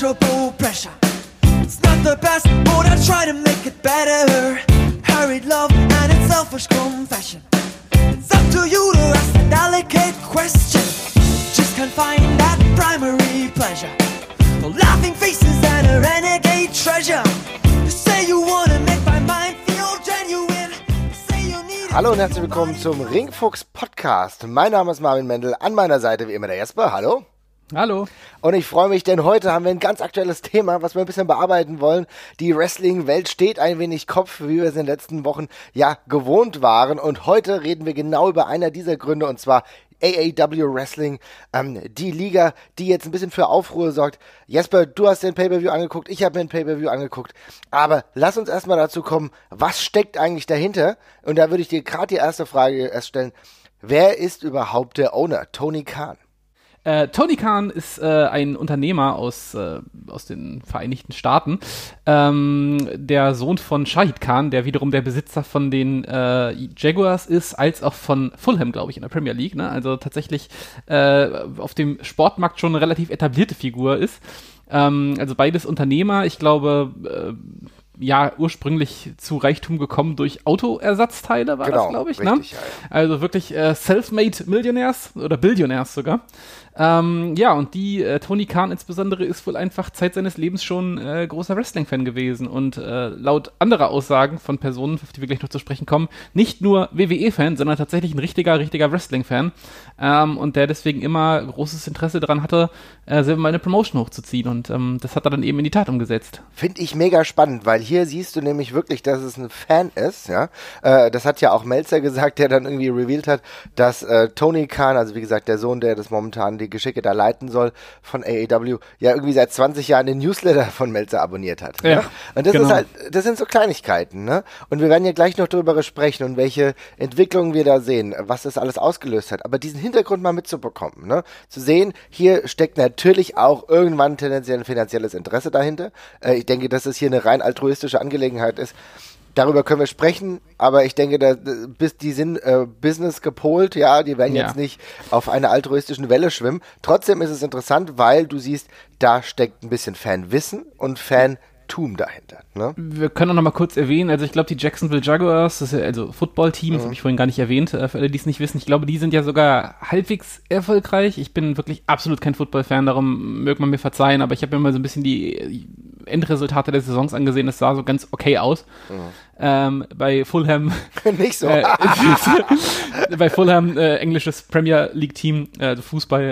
pleasurable pressure. It's not the best, but I try to make it better. Hurried love and its selfish confession. It's up to you to ask a delicate question. Just can't find that primary pleasure. Laughing faces and a renegade treasure. You say you wanna make my mind feel genuine. You say you need Hallo und herzlich willkommen zum Ringfuchs Podcast. Mein Name ist Marvin Mendel, an meiner Seite wie immer der Jesper. Hallo. Hallo. Und ich freue mich, denn heute haben wir ein ganz aktuelles Thema, was wir ein bisschen bearbeiten wollen. Die Wrestling-Welt steht ein wenig Kopf, wie wir es in den letzten Wochen ja gewohnt waren. Und heute reden wir genau über einer dieser Gründe, und zwar AAW Wrestling, ähm, die Liga, die jetzt ein bisschen für Aufruhr sorgt. Jesper, du hast den Pay-Per-View angeguckt, ich habe mir den Pay-Per-View angeguckt. Aber lass uns erstmal dazu kommen, was steckt eigentlich dahinter? Und da würde ich dir gerade die erste Frage erst stellen. Wer ist überhaupt der Owner? Tony Khan. Äh, Tony Khan ist äh, ein Unternehmer aus, äh, aus den Vereinigten Staaten, ähm, der Sohn von Shahid Khan, der wiederum der Besitzer von den äh, Jaguars ist, als auch von Fulham, glaube ich, in der Premier League. Ne? Also tatsächlich äh, auf dem Sportmarkt schon eine relativ etablierte Figur ist. Ähm, also beides Unternehmer. Ich glaube, äh, ja ursprünglich zu Reichtum gekommen durch Autoersatzteile, war Genau, das, glaube ich. richtig, ne? ja, ja. Also wirklich äh, self-made Millionärs oder Billionärs sogar. Ähm, ja, und die, äh, Tony Khan insbesondere, ist wohl einfach Zeit seines Lebens schon äh, großer Wrestling-Fan gewesen und äh, laut anderer Aussagen von Personen, auf die wir gleich noch zu sprechen kommen, nicht nur WWE-Fan, sondern tatsächlich ein richtiger, richtiger Wrestling-Fan ähm, und der deswegen immer großes Interesse daran hatte, äh, selber mal eine Promotion hochzuziehen und ähm, das hat er dann eben in die Tat umgesetzt. Finde ich mega spannend, weil hier siehst du nämlich wirklich, dass es ein Fan ist, ja. Äh, das hat ja auch Melzer gesagt, der dann irgendwie revealed hat, dass äh, Tony Khan, also wie gesagt, der Sohn, der das momentan die Geschicke da leiten soll von AEW, ja irgendwie seit 20 Jahren den Newsletter von Melzer abonniert hat. Ja, ne? Und das genau. ist halt, das sind so Kleinigkeiten, ne? Und wir werden ja gleich noch darüber sprechen und welche Entwicklungen wir da sehen, was das alles ausgelöst hat. Aber diesen Hintergrund mal mitzubekommen, ne? Zu sehen, hier steckt natürlich auch irgendwann tendenziell ein finanzielles Interesse dahinter. Äh, ich denke, dass es hier eine rein altruistische Angelegenheit ist. Darüber können wir sprechen, aber ich denke, da, bis die sind äh, Business gepolt, ja, die werden Ja. jetzt nicht auf einer altruistischen Welle schwimmen. Trotzdem ist es interessant, weil du siehst, da steckt ein bisschen Fanwissen und Fantum dahinter. Ne? Wir können auch noch mal kurz erwähnen, also ich glaube, die Jacksonville Jaguars, das ist ja also Football-Team, das habe ich vorhin gar nicht erwähnt, äh, für alle, die es nicht wissen. Ich glaube, die sind ja sogar halbwegs erfolgreich. Ich bin wirklich absolut kein Football-Fan, darum möge man mir verzeihen, aber ich habe mir mal so ein bisschen die Endresultate der Saisons angesehen. Das sah so ganz okay aus. Ähm, bei Fulham nicht so. äh, bei Fulham, äh, englisches Premier League Team, äh, also Fußball,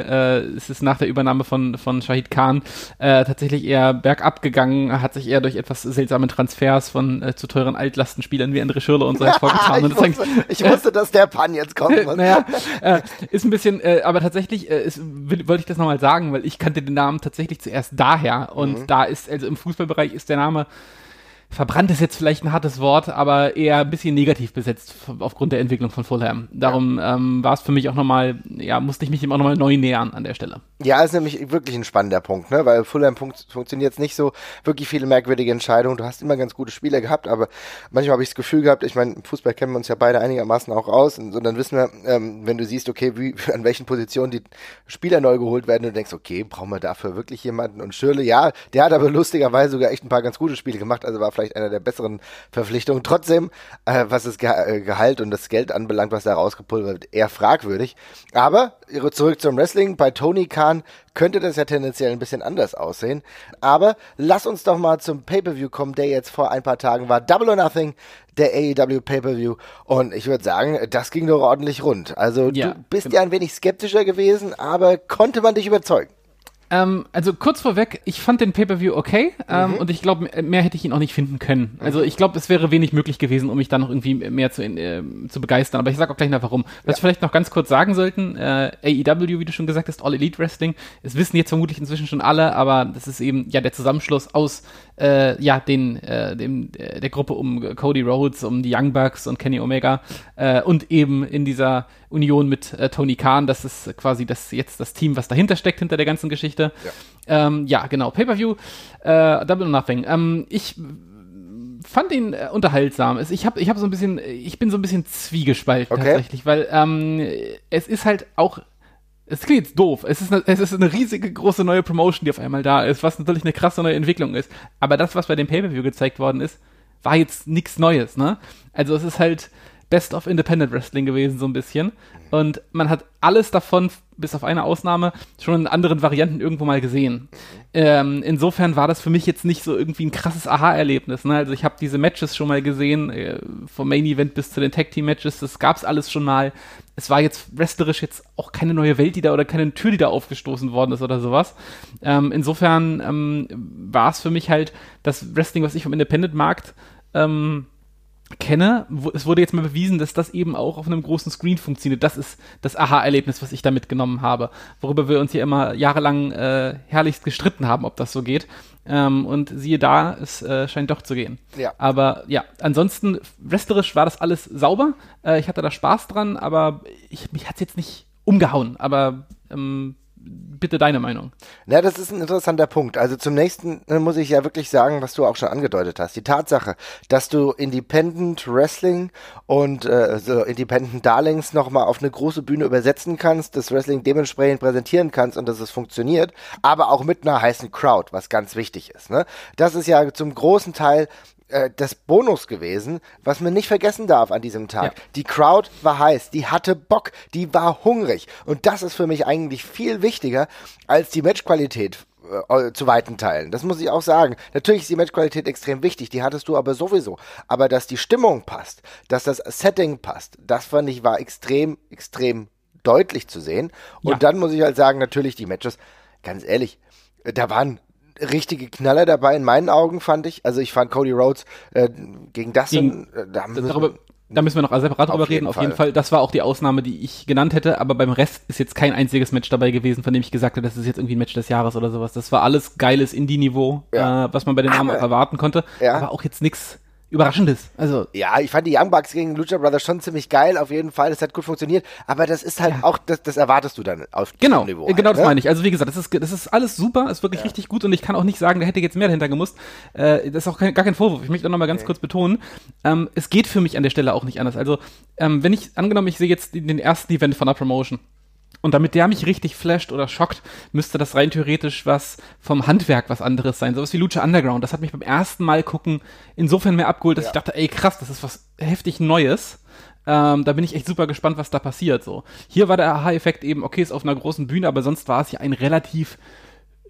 äh, ist es nach der Übernahme von, von Shahid Khan äh, tatsächlich eher bergab gegangen, hat sich eher durch etwas seltsame Transfers von äh, zu teuren Altlastenspielern wie Andre Schürrle und so hervorgetan. ich, wusste, ich wusste, dass der Pan jetzt kommt. naja, äh, ist ein bisschen, äh, aber tatsächlich äh, ist, will, wollte ich das nochmal sagen, weil ich kannte den Namen tatsächlich zuerst daher und Mhm. da ist, also im Fußballbereich ist der Name verbrannt ist jetzt vielleicht ein hartes Wort, aber eher ein bisschen negativ besetzt aufgrund der Entwicklung von Fulham. Darum ähm, war es für mich auch nochmal, ja, musste ich mich ihm auch nochmal neu nähern an der Stelle. Ja, ist nämlich wirklich ein spannender Punkt, ne? Weil Fulham funkt, funktioniert jetzt nicht so wirklich viele merkwürdige Entscheidungen. Du hast immer ganz gute Spieler gehabt, aber manchmal habe ich das Gefühl gehabt, ich meine, im Fußball kennen wir uns ja beide einigermaßen auch aus und, und dann wissen wir, ähm, wenn du siehst, okay, wie, an welchen Positionen die Spieler neu geholt werden, du denkst, okay, brauchen wir dafür wirklich jemanden? Und Schürle, ja, der hat aber lustigerweise sogar echt ein paar ganz gute Spiele gemacht, also war vielleicht einer der besseren Verpflichtungen. Trotzdem, äh, was das Ge äh, Gehalt und das Geld anbelangt, was da rausgepulvert wird, eher fragwürdig. Aber zurück zum Wrestling. Bei Tony Khan könnte das ja tendenziell ein bisschen anders aussehen. Aber lass uns doch mal zum Pay-Per-View kommen, der jetzt vor ein paar Tagen war. Double or Nothing, der AEW Pay-Per-View. Und ich würde sagen, das ging doch ordentlich rund. Also Ja, du bist ja ein wenig skeptischer gewesen, aber konnte man dich überzeugen? Ähm, also kurz vorweg, ich fand den Pay-Per-View okay ähm, Mhm. und ich glaube, mehr hätte ich ihn auch nicht finden können. Also ich glaube, es wäre wenig möglich gewesen, um mich da noch irgendwie mehr zu, äh, zu begeistern. Aber ich sage auch gleich noch warum. Was wir vielleicht noch ganz kurz sagen sollten, äh, AEW, wie du schon gesagt hast, All Elite Wrestling, es wissen jetzt vermutlich inzwischen schon alle, aber das ist eben ja der Zusammenschluss aus äh, ja den, äh, dem, äh, der Gruppe um Cody Rhodes, um die Young Bucks und Kenny Omega äh, und eben in dieser Union mit äh, Tony Khan. Das ist quasi das jetzt das Team, was dahinter steckt, hinter der ganzen Geschichte. Ja, ähm, ja genau. Pay-Per-View, äh, Double or Nothing. Ähm, ich fand ihn äh, unterhaltsam. Ich habe ich hab so ein bisschen, ich bin so ein bisschen zwiegespalten Okay. tatsächlich, weil ähm, es ist halt auch es klingt jetzt doof. Es ist, eine, es ist eine riesige, große neue Promotion, die auf einmal da ist, was natürlich eine krasse neue Entwicklung ist. Aber das, was bei dem Pay-Per-View gezeigt worden ist, war jetzt nichts Neues, ne? Also es ist halt Best of Independent Wrestling gewesen, so ein bisschen. Und man hat alles davon, bis auf eine Ausnahme, schon in anderen Varianten irgendwo mal gesehen. Ähm, insofern war das für mich jetzt nicht so irgendwie ein krasses Aha-Erlebnis. Ne? Also ich habe diese Matches schon mal gesehen, äh, vom Main Event bis zu den Tag Team Matches, das gab's alles schon mal. Es war jetzt wrestlerisch jetzt auch keine neue Welt, die da oder keine Tür, die da aufgestoßen worden ist oder sowas. Ähm, insofern ähm, war es für mich halt das Wrestling, was ich vom Independent-Markt ähm, kenne, wo, es wurde jetzt mal bewiesen, dass das eben auch auf einem großen Screen funktioniert. Das ist das Aha-Erlebnis, was ich da mitgenommen habe, worüber wir uns hier immer jahrelang äh, herrlichst gestritten haben, ob das so geht. Ähm, und siehe da, es äh, scheint doch zu gehen. Ja. Aber ja, ansonsten, wrestlerisch war das alles sauber. Äh, ich hatte da Spaß dran, aber ich, mich hat's jetzt nicht umgehauen. Aber ähm, bitte deine Meinung. Na, das ist ein interessanter Punkt. Also zum nächsten äh, muss ich ja wirklich sagen, was du auch schon angedeutet hast. Die Tatsache, dass du Independent Wrestling und äh, so Independent Darlings nochmal auf eine große Bühne übersetzen kannst, das Wrestling dementsprechend präsentieren kannst und dass es funktioniert, aber auch mit einer heißen Crowd, was ganz wichtig ist. Ne? Das ist ja zum großen Teil äh, das Bonus gewesen, was man nicht vergessen darf an diesem Tag. Ja. Die Crowd war heiß, die hatte Bock, die war hungrig. Und das ist für mich eigentlich viel wichtiger als die Matchqualität äh, zu weiten Teilen. Das muss ich auch sagen. Natürlich ist die Matchqualität extrem wichtig, die hattest du aber sowieso. Aber dass die Stimmung passt, dass das Setting passt, das fand ich war extrem, extrem deutlich zu sehen. Und Ja. dann muss ich halt sagen, natürlich die Matches, ganz ehrlich, äh, da waren richtige Knaller dabei in meinen Augen, fand ich. Also ich fand Cody Rhodes äh, gegen Dustin, äh, da müssen- Darüber, da müssen wir noch separat drüber reden. Auf jeden Fall. Das war auch die Ausnahme, die ich genannt hätte. Aber beim Rest ist jetzt kein einziges Match dabei gewesen, von dem ich gesagt habe, das ist jetzt irgendwie ein Match des Jahres oder sowas. Das war alles geiles Indie-Niveau, Ja. äh, was man bei den Namen auch erwarten konnte. Ja. Aber auch jetzt nichts Überraschendes. Also Ja, ich fand die Young Bucks gegen Lucha Brothers schon ziemlich geil, auf jeden Fall. Das hat gut funktioniert. Aber das ist halt auch, das, das erwartest du dann auf Genau, Niveau. äh, genau halt, das ne? meine ich. Also wie gesagt, das ist, das ist alles super, ist wirklich richtig gut und ich kann auch nicht sagen, da hätte jetzt mehr dahinter gemusst. Äh, das ist auch kein, gar kein Vorwurf. Ich möchte auch noch mal ganz kurz betonen, ähm, es geht für mich an der Stelle auch nicht anders. Also ähm, wenn ich, angenommen, ich sehe jetzt den den ersten Event von einer Promotion und damit der mich richtig flasht oder schockt, müsste das rein theoretisch was vom Handwerk was anderes sein. Sowas wie Lucha Underground. Das hat mich beim ersten Mal gucken insofern mehr abgeholt, dass Ja. ich dachte, ey krass, das ist was heftig Neues. Ähm, da bin ich echt super gespannt, was da passiert. So. Hier war der Aha-Effekt eben, okay, ist auf einer großen Bühne, aber sonst war es ja ein relativ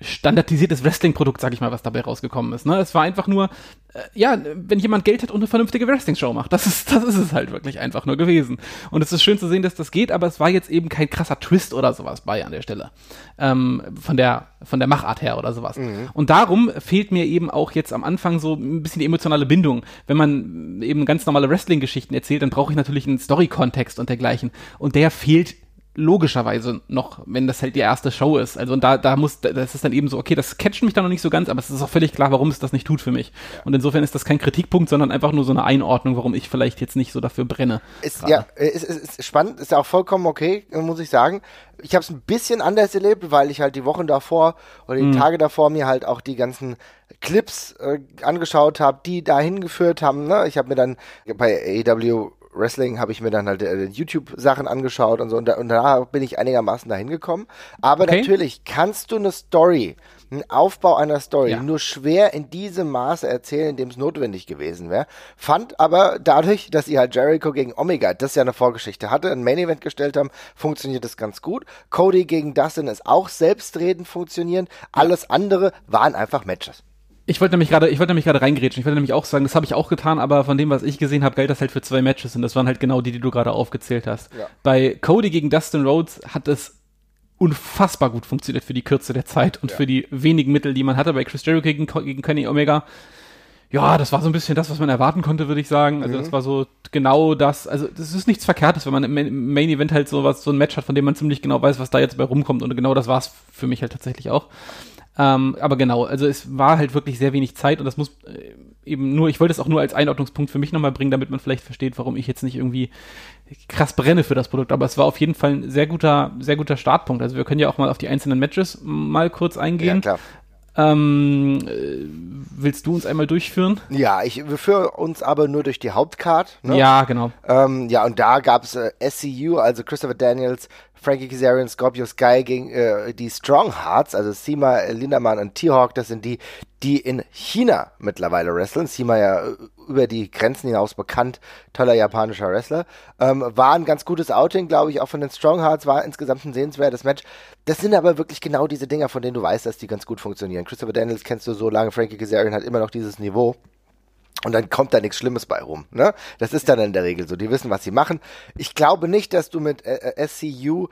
standardisiertes Wrestling-Produkt, sag ich mal, was dabei rausgekommen ist. Ne? Es war einfach nur, äh, ja, wenn jemand Geld hat und eine vernünftige Wrestling-Show macht, das ist, das ist es halt wirklich einfach nur gewesen. Und es ist schön zu sehen, dass das geht, aber es war jetzt eben kein krasser Twist oder sowas bei an der Stelle. Ähm, von der, von der Machart her oder sowas. Und darum fehlt mir eben auch jetzt am Anfang so ein bisschen die emotionale Bindung. Wenn man eben ganz normale Wrestling-Geschichten erzählt, dann brauche ich natürlich einen Story-Kontext und dergleichen. Und der fehlt logischerweise noch, wenn das halt die erste Show ist. Also und da, da muss, das ist dann eben so, okay, das catcht mich dann noch nicht so ganz, aber es ist auch völlig klar, warum es das nicht tut für mich. Und insofern ist das kein Kritikpunkt, sondern einfach nur so eine Einordnung, warum ich vielleicht jetzt nicht so dafür brenne. Ist, ja, ist, ist, ist spannend, ist ja auch vollkommen okay, muss ich sagen. Ich habe es ein bisschen anders erlebt, weil ich halt die Wochen davor oder die Mhm. Tage davor mir halt auch die ganzen Clips äh, angeschaut habe, die dahin geführt haben. Ne? Ich habe mir dann bei AEW Wrestling habe ich mir dann halt äh, YouTube-Sachen angeschaut und so und, da, und da bin ich einigermaßen dahin gekommen. Aber Okay. natürlich kannst du eine Story, einen Aufbau einer Story Ja. nur schwer in diesem Maße erzählen, in dem es notwendig gewesen wäre. Fand aber dadurch, dass sie halt Jericho gegen Omega, das ja eine Vorgeschichte hatte, ein Main Event gestellt haben, funktioniert das ganz gut. Cody gegen Dustin ist auch selbstredend funktionieren. Alles andere waren einfach Matches. Ich wollte nämlich gerade, ich wollte nämlich gerade reingrätschen. Ich wollte nämlich auch sagen, das habe ich auch getan, aber von dem, was ich gesehen habe, galt das halt für zwei Matches und das waren halt genau die, die du gerade aufgezählt hast. Ja. Bei Cody gegen Dustin Rhodes hat es unfassbar gut funktioniert für die Kürze der Zeit und für die wenigen Mittel, die man hatte. Bei Chris Jericho gegen, gegen Kenny Omega, ja, das war so ein bisschen das, was man erwarten konnte, würde ich sagen. Also das war so genau das. Also das ist nichts Verkehrtes, wenn man im Main- im Main Event halt so was, so ein Match hat, von dem man ziemlich genau weiß, was da jetzt bei rumkommt. Und genau das war es für mich halt tatsächlich auch. Ähm, aber genau, also es war halt wirklich sehr wenig Zeit und das muss äh, eben nur, ich wollte es auch nur als Einordnungspunkt für mich nochmal bringen, damit man vielleicht versteht, warum ich jetzt nicht irgendwie krass brenne für das Produkt. Aber es war auf jeden Fall ein sehr guter, sehr guter Startpunkt. Also wir können ja auch mal auf die einzelnen Matches mal kurz eingehen. Ja, klar. Ähm, äh, willst du uns einmal durchführen? Ja, ich führe uns aber nur durch die Hauptcard. Ne? Ja, genau. Ähm, ja, und da gab's äh, SCU, also Christopher Daniels Frankie Kazarian, Scorpio Sky gegen äh, die Strong Hearts, also Sima, Lindermann und T-Hawk, das sind die, die in China mittlerweile wresteln. Sima ja äh, über die Grenzen hinaus bekannt, toller japanischer Wrestler. Ähm, war ein ganz gutes Outing, glaube ich, auch von den Strong Hearts, war insgesamt ein sehenswertes Match. Das sind aber wirklich genau diese Dinger, von denen du weißt, dass die ganz gut funktionieren. Christopher Daniels kennst du so lange, Frankie Kazarian hat immer noch dieses Niveau. Und dann kommt da nichts Schlimmes bei rum. Ne? Das ist dann in der Regel so. Die wissen, was sie machen. Ich glaube nicht, dass du mit äh, äh SCU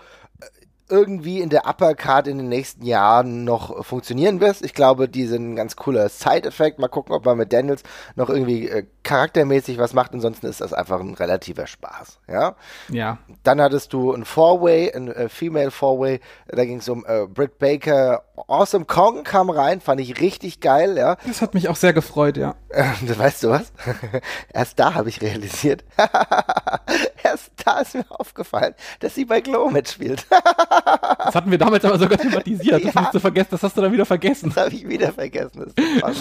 irgendwie in der Uppercard in den nächsten Jahren noch funktionieren wirst. Ich glaube, die sind ein ganz cooler Side-Effekt. Mal gucken, ob man mit Daniels noch irgendwie äh, charaktermäßig was macht. Ansonsten ist das einfach ein relativer Spaß. Ja. Ja. Dann hattest du ein Four-Way, ein äh, Female Four-Way. Da ging es um äh, Britt Baker. Awesome Kong kam rein, fand ich richtig geil. Ja. Das hat mich auch sehr gefreut, ja. weißt du was? Erst da habe ich realisiert. Erst da ist mir aufgefallen, dass sie bei Glow mitspielt. das hatten wir damals aber sogar thematisiert. Das, ja. du vergessen, das hast du dann wieder vergessen. Das habe ich wieder vergessen. Das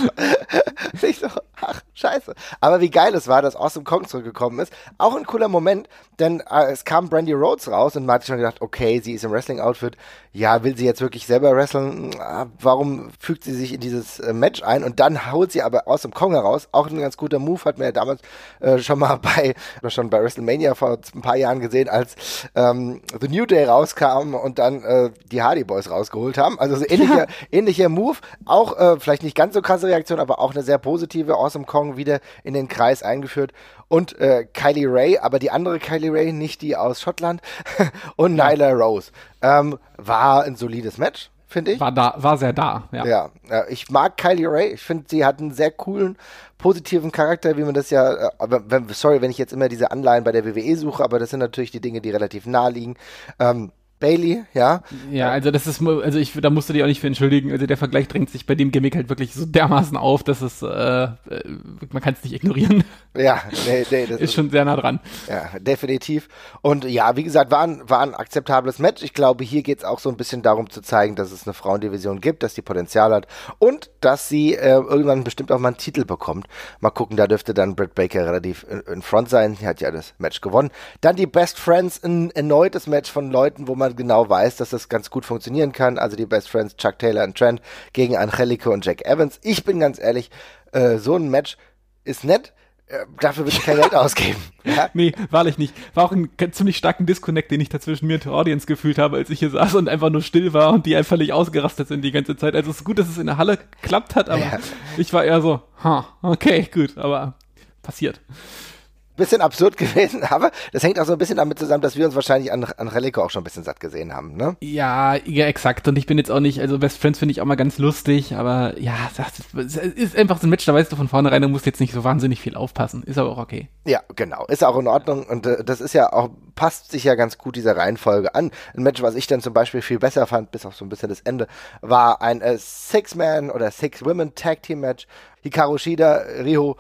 ist ich so, ach, scheiße. Aber wie geil es war, dass Awesome Kong zurückgekommen ist. Auch ein cooler Moment, denn äh, es kam Brandy Rhodes raus und man hat schon gedacht, okay, sie ist im Wrestling-Outfit. Ja, will sie jetzt wirklich selber wrestlen? Ah, warum fügt sie sich in dieses äh, Match ein? Und dann haut sie aber Awesome Kong heraus. Auch ein ganz guter Move, hat man ja damals äh, schon mal bei, schon bei WrestleMania vor ein paar Jahren gesehen, als ähm, The New Day rauskam und dann äh, die Hardy Boys rausgeholt haben. Also so ähnlicher, ja. ähnlicher Move. Auch äh, vielleicht nicht ganz so krasse Reaktion, aber auch eine sehr positive. Awesome Kong wieder in den Kreis eingeführt. Und äh, Kylie Ray, aber die andere Kylie Ray, nicht die aus Schottland. und ja. Nyla Rose. Ähm, war ein solides Match finde ich. War da, war sehr da, ja. Ja, ich mag Kylie Ray. Ich finde, sie hat einen sehr coolen, positiven Charakter, wie man das ja, äh, sorry, wenn ich jetzt immer diese Anleihen bei der WWE suche, aber das sind natürlich die Dinge, die relativ nah liegen. Ähm, Bailey, ja. Ja, also das ist, also ich, da musst du dich auch nicht für entschuldigen. Also der Vergleich drängt sich bei dem Gimmick halt wirklich so dermaßen auf, dass es, äh, äh man kann es nicht ignorieren. Ja, nee, nee, das ist, ist schon sehr nah dran. Ja, definitiv. Und ja, wie gesagt, war ein, war ein akzeptables Match. Ich glaube, hier geht es auch so ein bisschen darum zu zeigen, dass es eine Frauendivision gibt, dass die Potenzial hat und dass sie äh, irgendwann bestimmt auch mal einen Titel bekommt. Mal gucken, da dürfte dann Britt Baker relativ in, in Front sein. Die hat ja das Match gewonnen. Dann die Best Friends, ein erneutes Match von Leuten, wo man man genau weiß, dass das ganz gut funktionieren kann. Also die Best Friends Chuck Taylor und Trent gegen Angelico und Jack Evans. Ich bin ganz ehrlich, äh, so ein Match ist nett. Äh, dafür würde ich kein Geld ausgeben. Ja? Nee, wahrlich nicht. War auch ein ziemlich starken Disconnect, den ich da zwischen mir und der Audience gefühlt habe, als ich hier saß und einfach nur still war und die einfach völlig ausgerastet sind die ganze Zeit. Also es ist gut, dass es in der Halle geklappt hat, aber ja. ich war eher so, ha, okay, gut, aber passiert bisschen absurd gewesen, aber das hängt auch so ein bisschen damit zusammen, dass wir uns wahrscheinlich an, an Relico auch schon ein bisschen satt gesehen haben, ne? Ja, ja, exakt. Und ich bin jetzt auch nicht, also Best Friends finde ich auch mal ganz lustig, aber ja, das ist einfach so ein Match, da weißt du von vornherein, du musst jetzt nicht so wahnsinnig viel aufpassen. Ist aber auch okay. Ja, genau. Ist auch in Ordnung und äh, das ist ja auch, passt sich ja ganz gut dieser Reihenfolge an. Ein Match, was ich dann zum Beispiel viel besser fand, bis auf so ein bisschen das Ende, war ein äh, Six-Man oder Six-Women-Tag-Team-Match Hikaru Shida, Rio,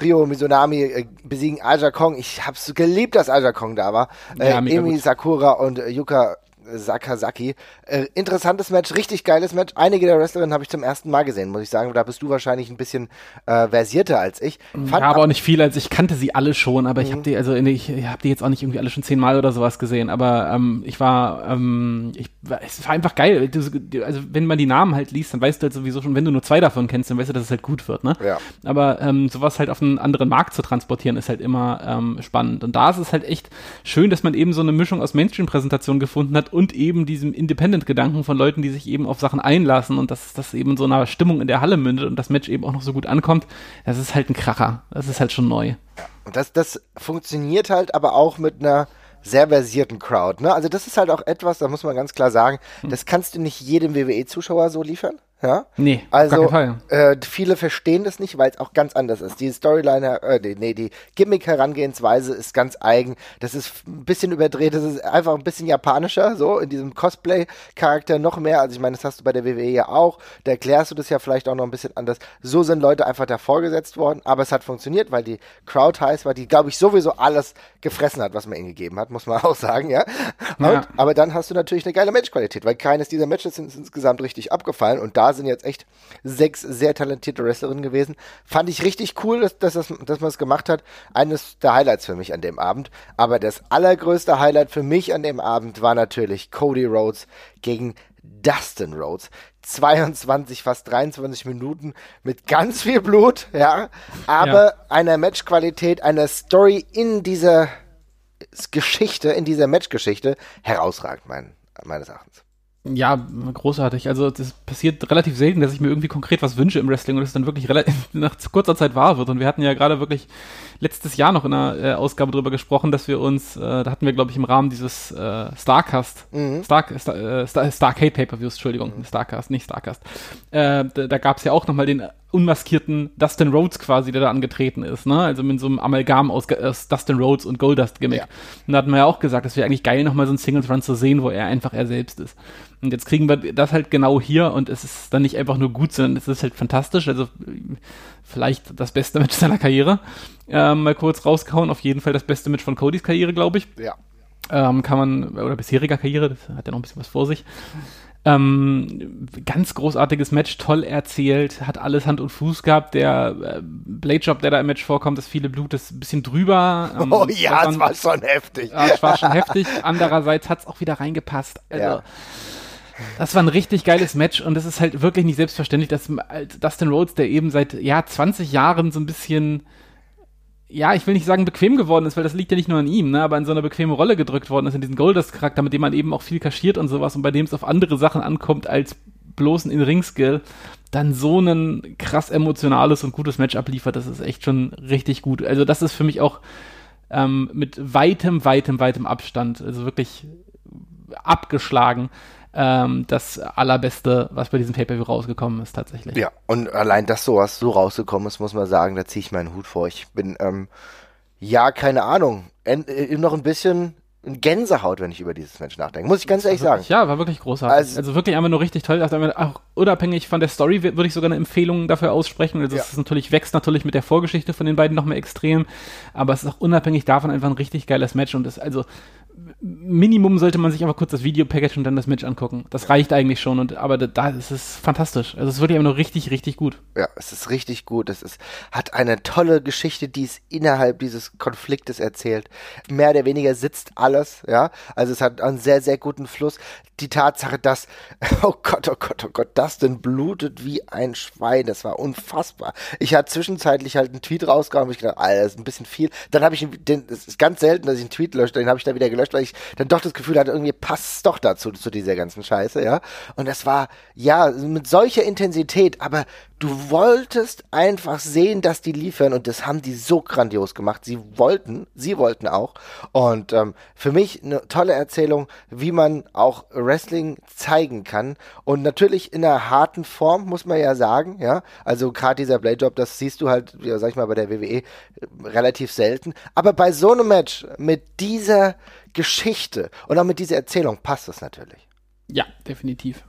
Rio Mizunami äh, besiegen Aja Kong. Ich hab's geliebt, dass Aja Kong da war. Äh, ja, Emi gut. Sakura und äh, Yuka Sakazaki. Äh, interessantes Match, richtig geiles Match. Einige der Wrestlerinnen habe ich zum ersten Mal gesehen, muss ich sagen. Da bist du wahrscheinlich ein bisschen äh, versierter als ich. Fand ja, aber auch nicht viel. Also ich kannte sie alle schon, aber ich habe mhm. die, also ich, ich habe die jetzt auch nicht irgendwie alle schon zehnmal oder sowas gesehen. Aber ähm, ich war, ähm, ich, es war einfach geil. Also wenn man die Namen halt liest, dann weißt du halt sowieso schon, wenn du nur zwei davon kennst, dann weißt du, dass es halt gut wird. Ne? Ja. Aber ähm, sowas halt auf einen anderen Markt zu transportieren, ist halt immer ähm, spannend. Und da ist es halt echt schön, dass man eben so eine Mischung aus Mainstream-Präsentation gefunden hat und eben diesem Independent-Gedanken von Leuten, die sich eben auf Sachen einlassen und dass das eben so einer Stimmung in der Halle mündet und das Match eben auch noch so gut ankommt, das ist halt ein Kracher. Das ist halt schon neu. Und das, das funktioniert halt aber auch mit einer sehr versierten Crowd. Ne? Also das ist halt auch etwas, da muss man ganz klar sagen, hm. das kannst du nicht jedem WWE-Zuschauer so liefern. Ja? Nee, also äh, viele verstehen das nicht, weil es auch ganz anders ist. Die Storyline, äh, nee, die Gimmick-Herangehensweise ist ganz eigen. Das ist ein bisschen überdreht, das ist einfach ein bisschen japanischer, so in diesem Cosplay-Charakter noch mehr. Also ich meine, das hast du bei der WWE ja auch. Da erklärst du das ja vielleicht auch noch ein bisschen anders. So sind Leute einfach davor gesetzt worden, aber es hat funktioniert, weil die Crowd heiß war, die, glaube ich, sowieso alles gefressen hat, was man ihnen gegeben hat, muss man auch sagen, ja. Und, ja. Aber dann hast du natürlich eine geile Matchqualität, weil keines dieser Matches sind insgesamt richtig abgefallen und da da sind jetzt echt sechs sehr talentierte Wrestlerinnen gewesen. Fand ich richtig cool, dass, dass, das, dass man es gemacht hat. Eines der Highlights für mich an dem Abend. Aber das allergrößte Highlight für mich an dem Abend war natürlich Cody Rhodes gegen Dustin Rhodes. 22, fast 23 Minuten mit ganz viel Blut, ja, aber ja. einer Matchqualität, einer Story in dieser Geschichte, in dieser Matchgeschichte herausragend, mein, meines Erachtens. Ja, großartig. Also das passiert relativ selten, dass ich mir irgendwie konkret was wünsche im Wrestling und es dann wirklich relativ nach kurzer Zeit wahr wird. Und wir hatten ja gerade wirklich letztes Jahr noch in einer äh, Ausgabe darüber gesprochen, dass wir uns, äh, da hatten wir, glaube ich, im Rahmen dieses äh, Starcast, mhm. Star, Star, äh, Star, Starcade Pay-Per-Views, Entschuldigung, mhm. Starcast, nicht Starcast. Äh, da da gab es ja auch nochmal den unmaskierten Dustin Rhodes quasi, der da angetreten ist, ne? Also mit so einem Amalgam aus, aus Dustin Rhodes und Goldust-Gimmick. Ja. Und da hatten wir ja auch gesagt, es wäre eigentlich geil, nochmal so einen Singles-Run zu sehen, wo er einfach er selbst ist. Und jetzt kriegen wir das halt genau hier und es ist dann nicht einfach nur gut, sondern es ist halt fantastisch. Also vielleicht das beste Match seiner Karriere. Ähm, mal kurz rausgehauen, auf jeden Fall das beste Match von Codys Karriere, glaube ich. Ja. Ähm, kann man, oder bisheriger Karriere, das hat ja noch ein bisschen was vor sich. Ähm, ganz großartiges Match, toll erzählt, hat alles Hand und Fuß gehabt. Der äh, Blade Job, der da im Match vorkommt, das viele Blut ist ein bisschen drüber. Ähm, oh ja, es war schon heftig. Ja, es war schon heftig. Andererseits hat es auch wieder reingepasst. Also, ja. Das war ein richtig geiles Match und es ist halt wirklich nicht selbstverständlich, dass Dustin Rhodes, der eben seit ja 20 Jahren so ein bisschen ja, ich will nicht sagen bequem geworden ist, weil das liegt ja nicht nur an ihm, ne, aber in so einer bequeme Rolle gedrückt worden ist, in diesen Goldust-Charakter, mit dem man eben auch viel kaschiert und sowas und bei dem es auf andere Sachen ankommt als bloßen In-Ring-Skill, dann so ein krass emotionales und gutes Match abliefert, das ist echt schon richtig gut. Also das ist für mich auch ähm, mit weitem, weitem, weitem Abstand, also wirklich abgeschlagen ähm, das allerbeste, was bei diesem Pay-Per-View rausgekommen ist, tatsächlich. Ja, und allein, dass sowas so rausgekommen ist, muss man sagen, da ziehe ich meinen Hut vor. Ich bin, ähm, ja, keine Ahnung, en, äh, noch ein bisschen Gänsehaut, wenn ich über dieses Match nachdenke. Muss ich ganz ehrlich sagen. Ja, war wirklich großartig. Also, also wirklich einfach nur richtig toll. Also auch unabhängig von der Story würde ich sogar eine Empfehlung dafür aussprechen. Also ja. es ist natürlich, wächst natürlich mit der Vorgeschichte von den beiden nochmal extrem. Aber es ist auch unabhängig davon einfach ein richtig geiles Match. Und es, also Minimum sollte man sich einfach kurz das Videopackage und dann das Match angucken. Das reicht eigentlich schon. Und, aber da ist es fantastisch. Also es ist wirklich einfach nur richtig, richtig gut. Ja, es ist richtig gut. Es ist, hat eine tolle Geschichte, die es innerhalb dieses Konfliktes erzählt. Mehr oder weniger sitzt alles, ja. Also es hat einen sehr, sehr guten Fluss. Die Tatsache, dass, oh Gott, oh Gott, oh Gott, das denn blutet wie ein Schwein. Das war unfassbar. Ich hatte zwischenzeitlich halt einen Tweet rausgehauen, und ich gedacht, Alter, das ist ein bisschen viel. Dann habe ich den, es ist ganz selten, dass ich einen Tweet lösche, den habe ich dann wieder gelöscht, weil ich dann doch das Gefühl hatte, irgendwie passt doch dazu, zu dieser ganzen Scheiße, ja. Und das war, ja, mit solcher Intensität, aber du wolltest einfach sehen, dass die liefern und das haben die so grandios gemacht. Sie wollten, sie wollten auch. Und ähm, für mich eine tolle Erzählung, wie man auch Wrestling zeigen kann. Und natürlich in einer harten Form, muss man ja sagen, ja. Also gerade dieser Blade Job, das siehst du halt, ja, sag ich mal, bei der WWE äh, relativ selten. Aber bei so einem Match mit dieser Geschichte und auch mit dieser Erzählung passt es natürlich. Ja, definitiv.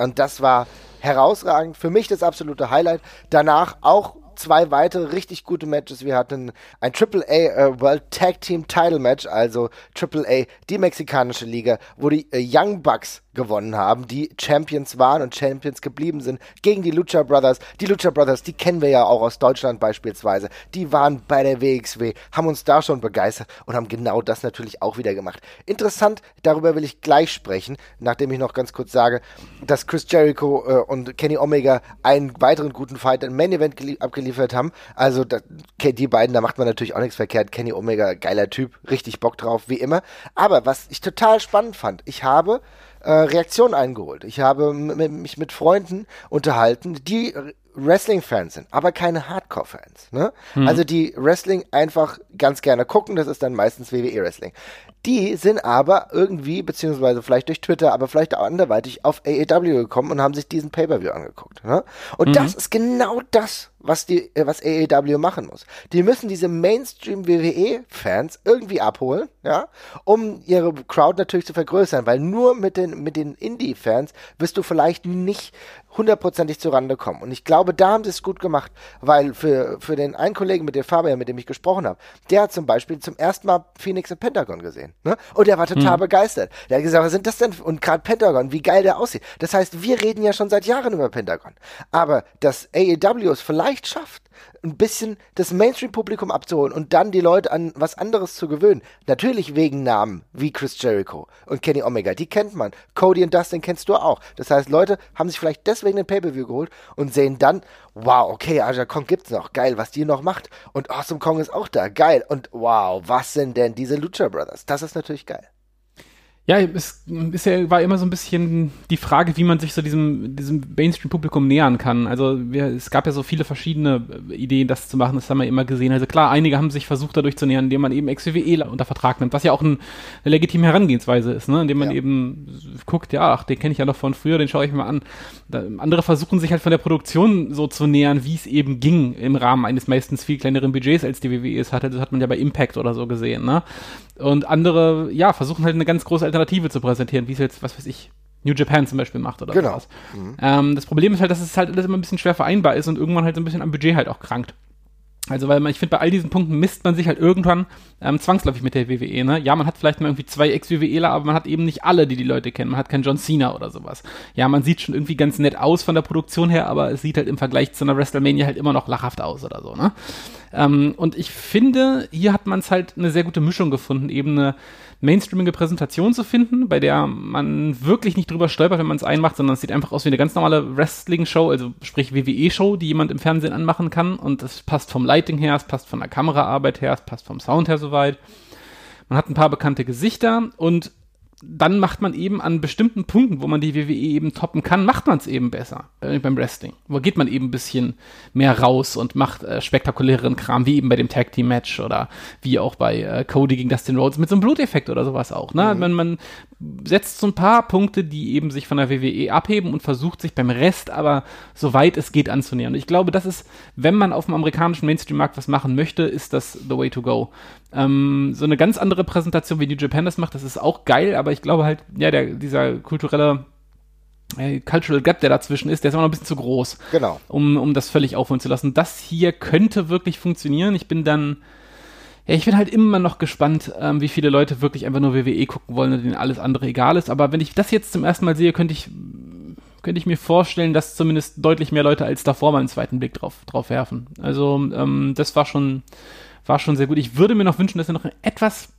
Und das war herausragend. Für mich das absolute Highlight. Danach auch zwei weitere richtig gute Matches. Wir hatten ein AAA äh, World Tag Team Title Match, also AAA, die mexikanische Liga, wo die äh, Young Bucks gewonnen haben, die Champions waren und Champions geblieben sind gegen die Lucha Brothers. Die Lucha Brothers, die kennen wir ja auch aus Deutschland beispielsweise. Die waren bei der WXW, haben uns da schon begeistert und haben genau das natürlich auch wieder gemacht. Interessant, darüber will ich gleich sprechen, nachdem ich noch ganz kurz sage, dass Chris Jericho äh, und Kenny Omega einen weiteren guten Fight im Main Event abgeliefert haben. Also da, die beiden, da macht man natürlich auch nichts verkehrt. Kenny Omega, geiler Typ, richtig Bock drauf, wie immer. Aber was ich total spannend fand, ich habe äh, Reaktionen eingeholt. Ich habe mich mit Freunden unterhalten, die Wrestling-Fans sind, aber keine Hardcore-Fans. Ne? Mhm. Also die Wrestling einfach ganz gerne gucken, das ist dann meistens WWE-Wrestling. Die sind aber irgendwie, beziehungsweise vielleicht durch Twitter, aber vielleicht auch anderweitig auf AEW gekommen und haben sich diesen Pay-Per-View angeguckt. Ne? Und mhm. das ist genau das, was die, äh, was AEW machen muss. Die müssen diese Mainstream WWE Fans irgendwie abholen, ja, um ihre Crowd natürlich zu vergrößern, weil nur mit den, mit den Indie Fans wirst du vielleicht nicht hundertprozentig zurande kommen. Und ich glaube, da haben sie es gut gemacht, weil für, für den einen Kollegen, mit dem Fabian, mit dem ich gesprochen habe, der hat zum Beispiel zum ersten Mal Phoenix im Pentagon gesehen. Ne? Und der war total mhm. begeistert. Der hat gesagt, was sind das denn? Und gerade Pentagon, wie geil der aussieht. Das heißt, wir reden ja schon seit Jahren über Pentagon. Aber dass AEW es vielleicht schafft, ein bisschen das Mainstream-Publikum abzuholen und dann die Leute an was anderes zu gewöhnen. Natürlich wegen Namen wie Chris Jericho und Kenny Omega, die kennt man. Cody und Dustin kennst du auch. Das heißt, Leute haben sich vielleicht deswegen ein Pay-Per-View geholt und sehen dann, wow, okay, Aja Kong gibt's noch, geil, was die noch macht. Und Awesome Kong ist auch da, geil. Und wow, was sind denn diese Lucha Brothers? Das ist natürlich geil. Ja, es ja, war immer so ein bisschen die Frage, wie man sich so diesem, diesem Mainstream-Publikum nähern kann. Also wir, es gab ja so viele verschiedene äh, Ideen, das zu machen, das haben wir immer gesehen. Also klar, einige haben sich versucht, dadurch zu nähern, indem man eben XWWE unter Vertrag nimmt, was ja auch ein, eine legitime Herangehensweise ist, ne? indem man ja. eben guckt, ja, ach, den kenne ich ja noch von früher, den schaue ich mir mal an. Da, andere versuchen sich halt von der Produktion so zu nähern, wie es eben ging im Rahmen eines meistens viel kleineren Budgets, als die WWE es hatte. Das hat man ja bei Impact oder so gesehen. Ne? Und andere, ja, versuchen halt eine ganz große Alternative zu präsentieren, wie es jetzt, was weiß ich, New Japan zum Beispiel macht oder genau. sowas. Mhm. Ähm, das Problem ist halt, dass es halt alles immer ein bisschen schwer vereinbar ist und irgendwann halt so ein bisschen am Budget halt auch krankt. Also, weil man, ich finde, bei all diesen Punkten misst man sich halt irgendwann ähm, zwangsläufig mit der WWE, ne? Ja, man hat vielleicht mal irgendwie zwei Ex-WWEler, aber man hat eben nicht alle, die die Leute kennen. Man hat keinen John Cena oder sowas. Ja, man sieht schon irgendwie ganz nett aus von der Produktion her, aber es sieht halt im Vergleich zu einer WrestleMania halt immer noch lachhaft aus oder so, ne? Ähm, und ich finde, hier hat man es halt eine sehr gute Mischung gefunden, eben eine mainstreamige Präsentation zu finden, bei der man wirklich nicht drüber stolpert, wenn man es einmacht, sondern es sieht einfach aus wie eine ganz normale Wrestling-Show, also sprich WWE-Show, die jemand im Fernsehen anmachen kann. Und es passt vom Lighting her, es passt von der Kameraarbeit her, es passt vom Sound her soweit. Man hat ein paar bekannte Gesichter und dann macht man eben an bestimmten Punkten, wo man die WWE eben toppen kann, macht man es eben besser äh, beim Wrestling. Wo geht man eben ein bisschen mehr raus und macht äh, spektakuläreren Kram, wie eben bei dem Tag Team Match oder wie auch bei äh, Cody gegen Dustin Rhodes mit so einem Bluteffekt oder sowas auch. Ne? Mhm. Man, man setzt so ein paar Punkte, die eben sich von der WWE abheben und versucht sich beim Rest aber soweit es geht anzunähern. Und ich glaube, das ist, wenn man auf dem amerikanischen Mainstream-Markt was machen möchte, ist das the way to go. Ähm, so eine ganz andere Präsentation, wie New Japan das macht, das ist auch geil, aber ich glaube halt, ja, der, dieser kulturelle äh, Cultural Gap, der dazwischen ist, der ist immer noch ein bisschen zu groß. Genau. Um, um das völlig aufholen zu lassen. Das hier könnte wirklich funktionieren. Ich bin dann, ja, ich bin halt immer noch gespannt, ähm, wie viele Leute wirklich einfach nur WWE gucken wollen und denen alles andere egal ist. Aber wenn ich das jetzt zum ersten Mal sehe, könnte ich, könnte ich mir vorstellen, dass zumindest deutlich mehr Leute als davor mal einen zweiten Blick drauf, drauf werfen. Also, ähm, das war schon, war schon sehr gut. Ich würde mir noch wünschen, dass wir noch eine etwas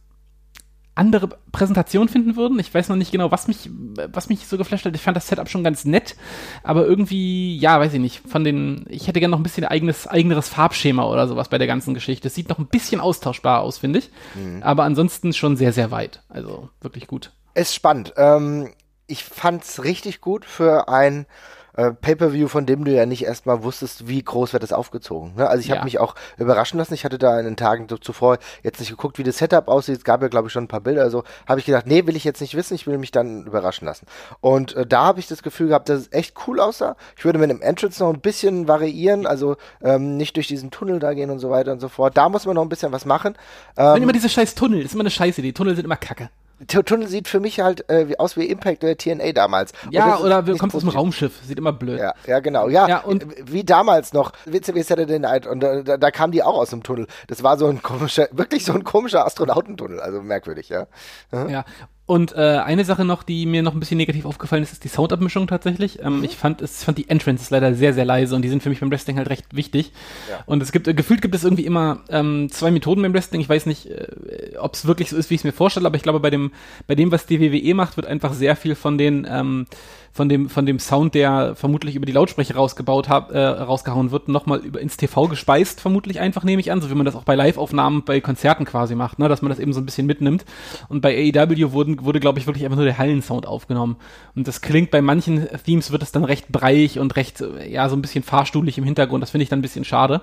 andere Präsentation finden würden. Ich weiß noch nicht genau, was mich, was mich so geflasht hat. Ich fand das Setup schon ganz nett, aber irgendwie, ja, weiß ich nicht, von den, ich hätte gerne noch ein bisschen eigenes, eigeneres Farbschema oder sowas bei der ganzen Geschichte. Es sieht noch ein bisschen austauschbar aus, finde ich. Mhm. Aber ansonsten schon sehr, sehr weit. Also wirklich gut. Ist spannend. Ähm, ich fand's richtig gut für ein äh, Pay-per-View, von dem du ja nicht erstmal wusstest, wie groß wird das aufgezogen. Ne? Also ich ja. habe mich auch überraschen lassen. Ich hatte da in den Tagen zuvor jetzt nicht geguckt, wie das Setup aussieht. Es gab ja, glaube ich, schon ein paar Bilder. Also habe ich gedacht, nee, will ich jetzt nicht wissen. Ich will mich dann überraschen lassen. Und äh, da habe ich das Gefühl gehabt, dass es echt cool aussah. Ich würde mit dem Entrance noch ein bisschen variieren, also ähm, nicht durch diesen Tunnel da gehen und so weiter und so fort. Da muss man noch ein bisschen was machen. Ähm, immer diese scheiß Tunnel, das ist immer eine Scheiße. Die Tunnel sind immer kacke. Tunnel sieht für mich halt äh, aus wie Impact oder TNA damals. Ja, oder wir kommt aus dem Raumschiff, sieht immer blöd. Ja, ja genau. Ja, ja und wie damals noch, WCW Saturday Night und da, da, da kamen die auch aus dem Tunnel. Das war so ein komischer, wirklich so ein komischer Astronautentunnel, also merkwürdig, ja. Mhm. Ja, und äh, eine Sache noch, die mir noch ein bisschen negativ aufgefallen ist, ist die Soundabmischung tatsächlich. Ähm, mhm. Ich fand, es fand die Entrances leider sehr, sehr leise und die sind für mich beim Wrestling halt recht wichtig. Ja. Und es gibt, äh, gefühlt gibt es irgendwie immer ähm, zwei Methoden beim Wrestling. Ich weiß nicht, äh, ob es wirklich so ist, wie ich es mir vorstelle, aber ich glaube, bei dem, bei dem, was die WWE macht, wird einfach sehr viel von den ähm, von dem, von dem Sound, der vermutlich über die Lautsprecher rausgebaut hab, äh, rausgehauen wird, nochmal über ins TV gespeist, vermutlich einfach, nehme ich an, so wie man das auch bei Live-Aufnahmen bei Konzerten quasi macht, ne, dass man das eben so ein bisschen mitnimmt. Und bei AEW wurden, wurde, glaube ich, wirklich einfach nur der Hallensound aufgenommen. Und das klingt bei manchen Themes wird es dann recht breiig und recht, ja, so ein bisschen fahrstuhlig im Hintergrund. Das finde ich dann ein bisschen schade.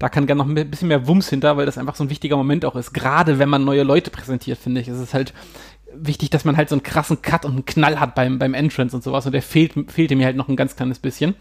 Da kann gerne noch ein bisschen mehr Wumms hinter, weil das einfach so ein wichtiger Moment auch ist. Gerade wenn man neue Leute präsentiert, finde ich. Es ist halt, wichtig, dass man halt so einen krassen Cut und einen Knall hat beim, beim Entrance und sowas. Und der fehlt, fehlte mir halt noch ein ganz kleines bisschen.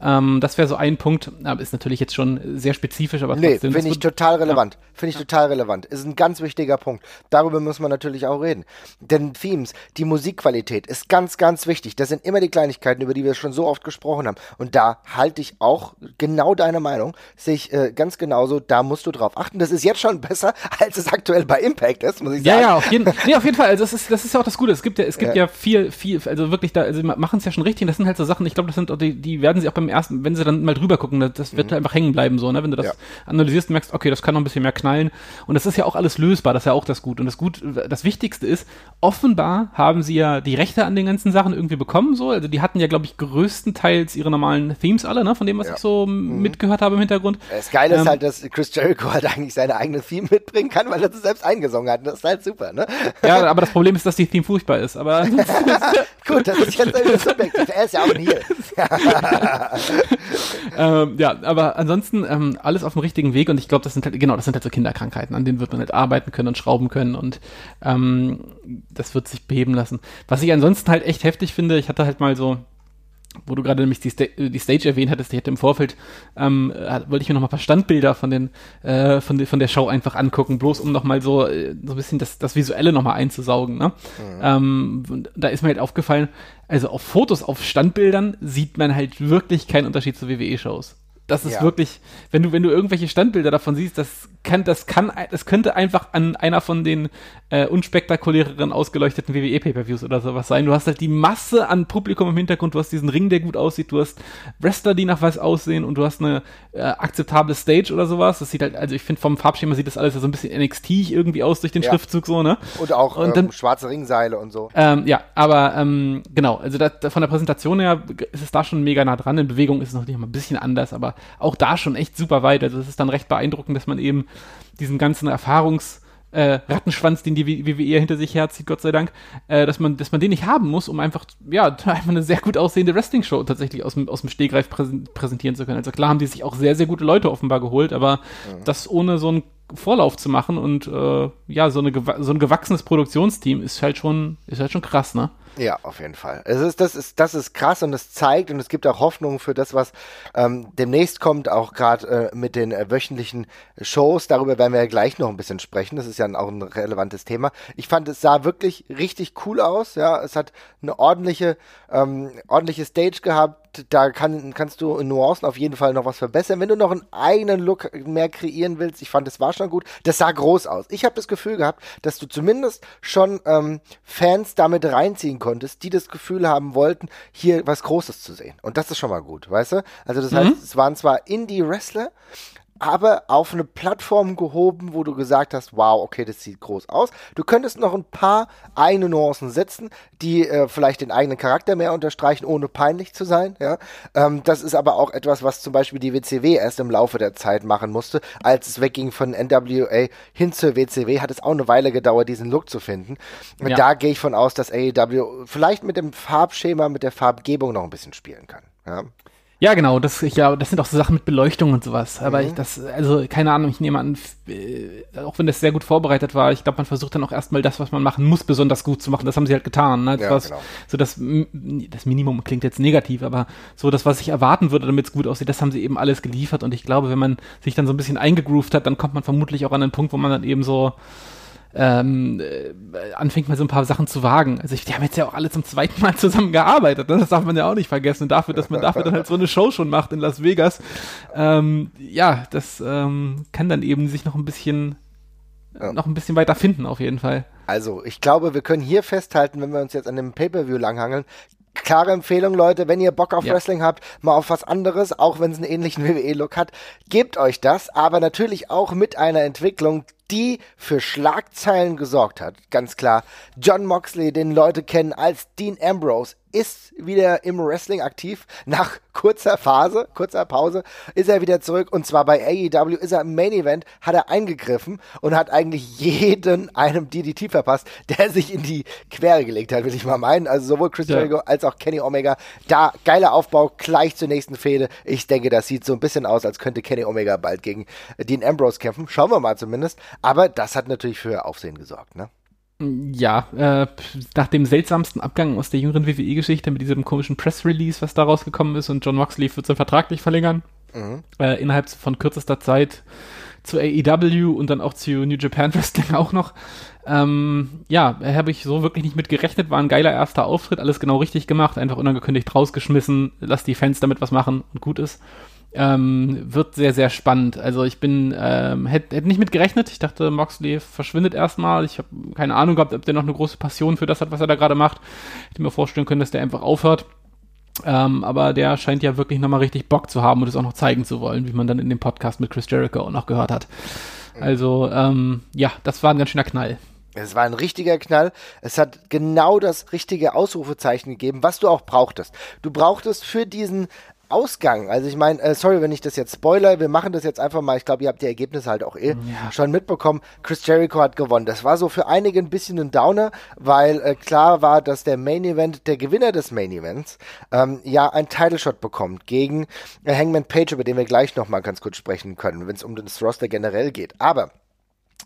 Ähm, das wäre so ein Punkt, aber ist natürlich jetzt schon sehr spezifisch, aber nee, trotzdem. finde ich total relevant. Ja. Finde ich total relevant. Ist ein ganz wichtiger Punkt. Darüber muss man natürlich auch reden. Denn Themes, die Musikqualität ist ganz, ganz wichtig. Das sind immer die Kleinigkeiten, über die wir schon so oft gesprochen haben. Und da halte ich auch genau deine Meinung. Sehe ich äh, ganz genauso. Da musst du drauf achten. Das ist jetzt schon besser, als es aktuell bei Impact ist, muss ich sagen. Ja, ja, auf jeden, nee, auf jeden Fall. Also das ist, das ist ja auch das Gute. Es gibt ja, es gibt ja, ja viel, viel, also wirklich da, also machen es ja schon richtig. Das sind halt so Sachen, ich glaube, das sind die, die werden sie auch beim ersten, wenn sie dann mal drüber gucken, das wird mhm. einfach hängen bleiben so, ne? Wenn du das ja. analysierst und merkst, okay, das kann noch ein bisschen mehr knallen. Und das ist ja auch alles lösbar, das ist ja auch das Gut. Und das Gut, das Wichtigste ist, offenbar haben sie ja die Rechte an den ganzen Sachen irgendwie bekommen, so. Also die hatten ja, glaube ich, größtenteils ihre normalen Themes alle, ne? Von dem, was ja. ich so mhm. mitgehört habe im Hintergrund. Das Geile ähm, ist halt, dass Chris Jericho halt eigentlich seine eigene Theme mitbringen kann, weil er das selbst eingesungen hat. Das ist halt super, ne? Ja, aber das Problem ist, dass die Theme furchtbar ist. Aber Gut, das ist jetzt subjektiv. Er ist ja auch ein Heel. ähm, ja, aber ansonsten ähm, alles auf dem richtigen Weg und ich glaube, das sind halt, genau, das sind halt so Kinderkrankheiten, an denen wird man halt arbeiten können und schrauben können und ähm, das wird sich beheben lassen. Was ich ansonsten halt echt heftig finde, ich hatte halt mal so wo du gerade nämlich die, Sta die, Stage erwähnt hattest, die hätte im Vorfeld, ähm, wollte ich mir nochmal ein paar Standbilder von, den, äh, von, de, von der Show einfach angucken, bloß um nochmal so, äh, so ein bisschen das, das Visuelle nochmal einzusaugen. Ne? Mhm. Ähm, da ist mir halt aufgefallen, also auf Fotos, auf Standbildern sieht man halt wirklich keinen Unterschied zu WWE-Shows. Das ist ja. wirklich, wenn du, wenn du irgendwelche Standbilder davon siehst, das kann, das kann, das könnte einfach an einer von den äh, unspektakuläreren ausgeleuchteten WWE Pay-per-Views oder sowas sein. Du hast halt die Masse an Publikum im Hintergrund, du hast diesen Ring, der gut aussieht, du hast Wrestler, die nach was aussehen und du hast eine äh, akzeptable Stage oder sowas. Das sieht halt, also ich finde vom Farbschema sieht das alles so ein bisschen NXT irgendwie aus durch den ja. Schriftzug so, ne? Und auch und dann, ähm, schwarze Ringseile und so. Ähm, ja, aber ähm, genau, also da, da von der Präsentation her ist es da schon mega nah dran. In Bewegung ist es noch nicht mal ein bisschen anders, aber auch da schon echt super weit. Also es ist dann recht beeindruckend, dass man eben diesen ganzen Erfahrungs- äh, Rattenschwanz, den die WWE hinter sich herzieht, Gott sei Dank, äh, dass man, dass man den nicht haben muss, um einfach, ja, einfach eine sehr gut aussehende Wrestling-Show tatsächlich aus dem, aus dem Stegreif präsentieren zu können. Also klar haben die sich auch sehr, sehr gute Leute offenbar geholt, aber mhm. das ohne so einen Vorlauf zu machen und äh, ja, so, eine, so ein gewachsenes Produktionsteam ist halt schon, ist halt schon krass, ne? Ja, auf jeden Fall. Es ist, das, ist, das ist krass und es zeigt und es gibt auch Hoffnung für das, was ähm, demnächst kommt, auch gerade äh, mit den äh, wöchentlichen Shows. Darüber werden wir ja gleich noch ein bisschen sprechen. Das ist ja auch ein relevantes Thema. Ich fand, es sah wirklich richtig cool aus. Ja, es hat eine ordentliche, ähm, ordentliche Stage gehabt da kann, kannst du in Nuancen auf jeden Fall noch was verbessern. Wenn du noch einen eigenen Look mehr kreieren willst, ich fand, es war schon gut. Das sah groß aus. Ich habe das Gefühl gehabt, dass du zumindest schon ähm, Fans damit reinziehen konntest, die das Gefühl haben wollten, hier was Großes zu sehen. Und das ist schon mal gut, weißt du? Also das mhm. heißt, es waren zwar Indie-Wrestler, aber auf eine Plattform gehoben, wo du gesagt hast, wow, okay, das sieht groß aus. Du könntest noch ein paar eigene Nuancen setzen, die äh, vielleicht den eigenen Charakter mehr unterstreichen, ohne peinlich zu sein. Ja? Ähm, das ist aber auch etwas, was zum Beispiel die WCW erst im Laufe der Zeit machen musste. Als es wegging von NWA hin zur WCW, hat es auch eine Weile gedauert, diesen Look zu finden. Ja. Da gehe ich von aus, dass AEW vielleicht mit dem Farbschema, mit der Farbgebung noch ein bisschen spielen kann. Ja. Ja, genau, das, ich, ja, das sind auch so Sachen mit Beleuchtung und sowas. Aber mhm. ich, das, also, keine Ahnung, ich nehme an, äh, auch wenn das sehr gut vorbereitet war, ich glaube, man versucht dann auch erstmal das, was man machen muss, besonders gut zu machen. Das haben sie halt getan. Ne? Das ja, genau. So das, das Minimum klingt jetzt negativ, aber so das, was ich erwarten würde, damit es gut aussieht, das haben sie eben alles geliefert. Und ich glaube, wenn man sich dann so ein bisschen eingegroovt hat, dann kommt man vermutlich auch an den Punkt, wo man dann eben so ähm, äh, anfängt mal so ein paar Sachen zu wagen. Also ich, die haben jetzt ja auch alle zum zweiten Mal zusammen gearbeitet, ne? das darf man ja auch nicht vergessen. dafür, dass man dafür dann halt so eine Show schon macht in Las Vegas, ähm, ja, das ähm, kann dann eben sich noch ein bisschen ja. noch ein bisschen weiter finden auf jeden Fall. Also, ich glaube, wir können hier festhalten, wenn wir uns jetzt an dem Pay-Per-View langhangeln, klare Empfehlung, Leute, wenn ihr Bock auf ja. Wrestling habt, mal auf was anderes, auch wenn es einen ähnlichen WWE-Look hat, gebt euch das, aber natürlich auch mit einer Entwicklung, die für Schlagzeilen gesorgt hat. Ganz klar. John Moxley, den Leute kennen als Dean Ambrose, ist wieder im Wrestling aktiv. Nach kurzer Phase, kurzer Pause, ist er wieder zurück. Und zwar bei AEW ist er im Main Event, hat er eingegriffen und hat eigentlich jeden einem DDT verpasst, der sich in die Quere gelegt hat, will ich mal meinen. Also sowohl Chris ja. Jericho als auch Kenny Omega. Da geiler Aufbau gleich zur nächsten Fehde. Ich denke, das sieht so ein bisschen aus, als könnte Kenny Omega bald gegen Dean Ambrose kämpfen. Schauen wir mal zumindest. Aber das hat natürlich für Aufsehen gesorgt, ne? Ja, äh, nach dem seltsamsten Abgang aus der jüngeren WWE-Geschichte mit diesem komischen Press-Release, was da rausgekommen ist und John Moxley wird seinen Vertrag nicht verlängern, mhm. äh, innerhalb von kürzester Zeit zu AEW und dann auch zu New Japan Wrestling auch noch. Ähm, ja, habe ich so wirklich nicht mit gerechnet, war ein geiler erster Auftritt, alles genau richtig gemacht, einfach unangekündigt rausgeschmissen, lass die Fans damit was machen und gut ist. Ähm, wird sehr, sehr spannend. Also ich bin, ähm, hätte hätt nicht mit gerechnet. Ich dachte, Moxley verschwindet erstmal. Ich habe keine Ahnung gehabt, ob der noch eine große Passion für das hat, was er da gerade macht. Ich hätte mir vorstellen können, dass der einfach aufhört. Ähm, aber der scheint ja wirklich nochmal richtig Bock zu haben und es auch noch zeigen zu wollen, wie man dann in dem Podcast mit Chris Jericho auch noch gehört hat. Also, ähm, ja, das war ein ganz schöner Knall. Es war ein richtiger Knall. Es hat genau das richtige Ausrufezeichen gegeben, was du auch brauchtest. Du brauchtest für diesen Ausgang. Also ich meine, äh, sorry, wenn ich das jetzt spoiler, wir machen das jetzt einfach mal. Ich glaube, ihr habt die Ergebnisse halt auch eh ja. schon mitbekommen. Chris Jericho hat gewonnen. Das war so für einige ein bisschen ein Downer, weil äh, klar war, dass der Main Event, der Gewinner des Main Events, ähm, ja ein Title Shot bekommt gegen äh, Hangman Page, über den wir gleich nochmal ganz kurz sprechen können, wenn es um das Roster generell geht. Aber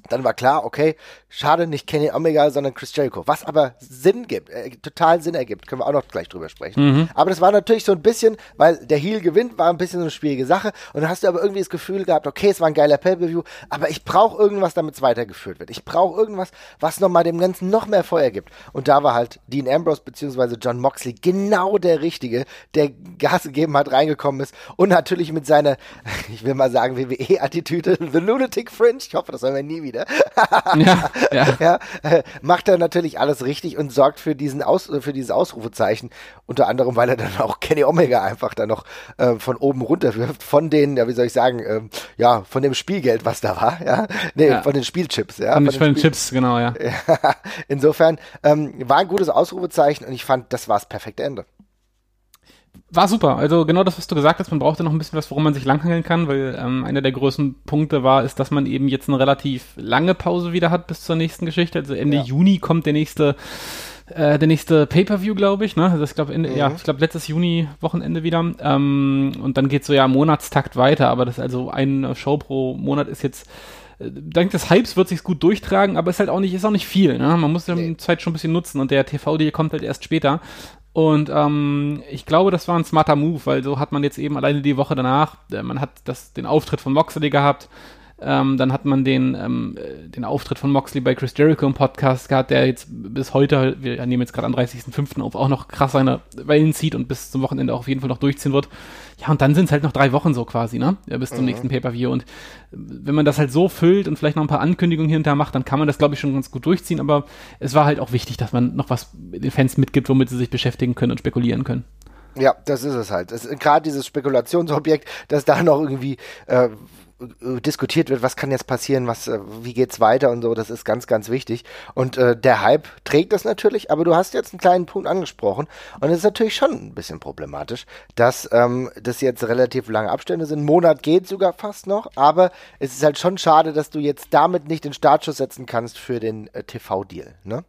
dann war klar, okay, schade, nicht Kenny Omega, sondern Chris Jericho. Was aber Sinn gibt, äh, total Sinn ergibt, können wir auch noch gleich drüber sprechen. Mhm. Aber das war natürlich so ein bisschen, weil der Heel gewinnt, war ein bisschen so eine schwierige Sache. Und dann hast du aber irgendwie das Gefühl gehabt, okay, es war ein geiler Pay-Per-View, aber ich brauche irgendwas, damit es weitergeführt wird. Ich brauche irgendwas, was nochmal dem Ganzen noch mehr Feuer gibt. Und da war halt Dean Ambrose bzw. John Moxley genau der Richtige, der Gas gegeben hat, reingekommen ist und natürlich mit seiner, ich will mal sagen, WWE-Attitüde, The Lunatic Fringe, ich hoffe, das werden wir nie wieder wieder. ja, ja. ja äh, macht er natürlich alles richtig und sorgt für diesen Aus, für dieses Ausrufezeichen. Unter anderem, weil er dann auch Kenny Omega einfach dann noch äh, von oben runter wirft, von den, ja, wie soll ich sagen, ähm, ja, von dem Spielgeld, was da war, ja. Nee, ja. von den Spielchips, ja. Von, von, den, von den Chips, genau, ja. Insofern ähm, war ein gutes Ausrufezeichen und ich fand, das war das perfekte Ende war super. Also genau das, was du gesagt hast, man brauchte noch ein bisschen was, worum man sich langhangeln kann, weil ähm, einer der größten Punkte war, ist, dass man eben jetzt eine relativ lange Pause wieder hat bis zur nächsten Geschichte. Also Ende ja. Juni kommt der nächste äh, der nächste Pay-per-View, glaube ich, ne? Also ich glaube, mhm. ja, ich glaube letztes Juni-Wochenende wieder. Ähm, und dann geht so ja Monatstakt weiter, aber das ist also eine Show pro Monat ist jetzt äh, dank des Hypes wird sich's gut durchtragen, aber ist halt auch nicht, ist auch nicht viel. Ne? Man muss die nee. Zeit schon ein bisschen nutzen und der TV-Deal kommt halt erst später. Und ähm, ich glaube, das war ein smarter Move, weil so hat man jetzt eben alleine die Woche danach, äh, man hat das, den Auftritt von Moxley gehabt, ähm, dann hat man den, ähm, äh, den Auftritt von Moxley bei Chris Jericho im Podcast gehabt, der jetzt bis heute, wir nehmen jetzt gerade am 30.05. auf, auch noch krass seine Wellen zieht und bis zum Wochenende auch auf jeden Fall noch durchziehen wird. Ja, und dann sind es halt noch drei Wochen so quasi, ne? Ja, bis zum mhm. nächsten Pay-Per-View. Und wenn man das halt so füllt und vielleicht noch ein paar Ankündigungen hinterher macht, dann kann man das, glaube ich, schon ganz gut durchziehen. Aber es war halt auch wichtig, dass man noch was den Fans mitgibt, womit sie sich beschäftigen können und spekulieren können. Ja, das ist es halt. Gerade dieses Spekulationsobjekt, dass da noch irgendwie äh, äh, diskutiert wird, was kann jetzt passieren, was, äh, wie geht's weiter und so, das ist ganz, ganz wichtig. Und äh, der Hype trägt das natürlich, aber du hast jetzt einen kleinen Punkt angesprochen und es ist natürlich schon ein bisschen problematisch, dass ähm, das jetzt relativ lange Abstände sind. Monat geht sogar fast noch, aber es ist halt schon schade, dass du jetzt damit nicht den Startschuss setzen kannst für den äh, TV-Deal, ne?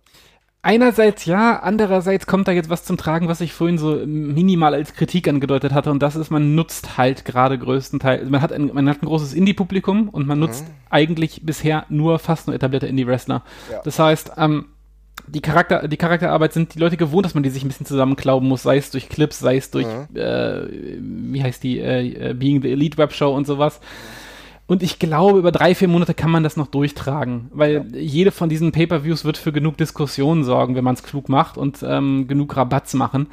Einerseits ja, andererseits kommt da jetzt was zum Tragen, was ich vorhin so minimal als Kritik angedeutet hatte, und das ist, man nutzt halt gerade größtenteils, man hat ein, man hat ein großes Indie-Publikum und man mhm. nutzt eigentlich bisher nur fast nur etablierte Indie-Wrestler. Ja. Das heißt, ähm, die, Charakter, die Charakterarbeit sind die Leute gewohnt, dass man die sich ein bisschen zusammenklauben muss, sei es durch Clips, sei es durch, mhm. äh, wie heißt die, äh, Being the Elite Webshow und sowas. Mhm und ich glaube, über drei, vier Monate kann man das noch durchtragen, weil ja. jede von diesen Pay-per-Views wird für genug Diskussionen sorgen, wenn man es klug macht und ähm, genug Rabatts machen.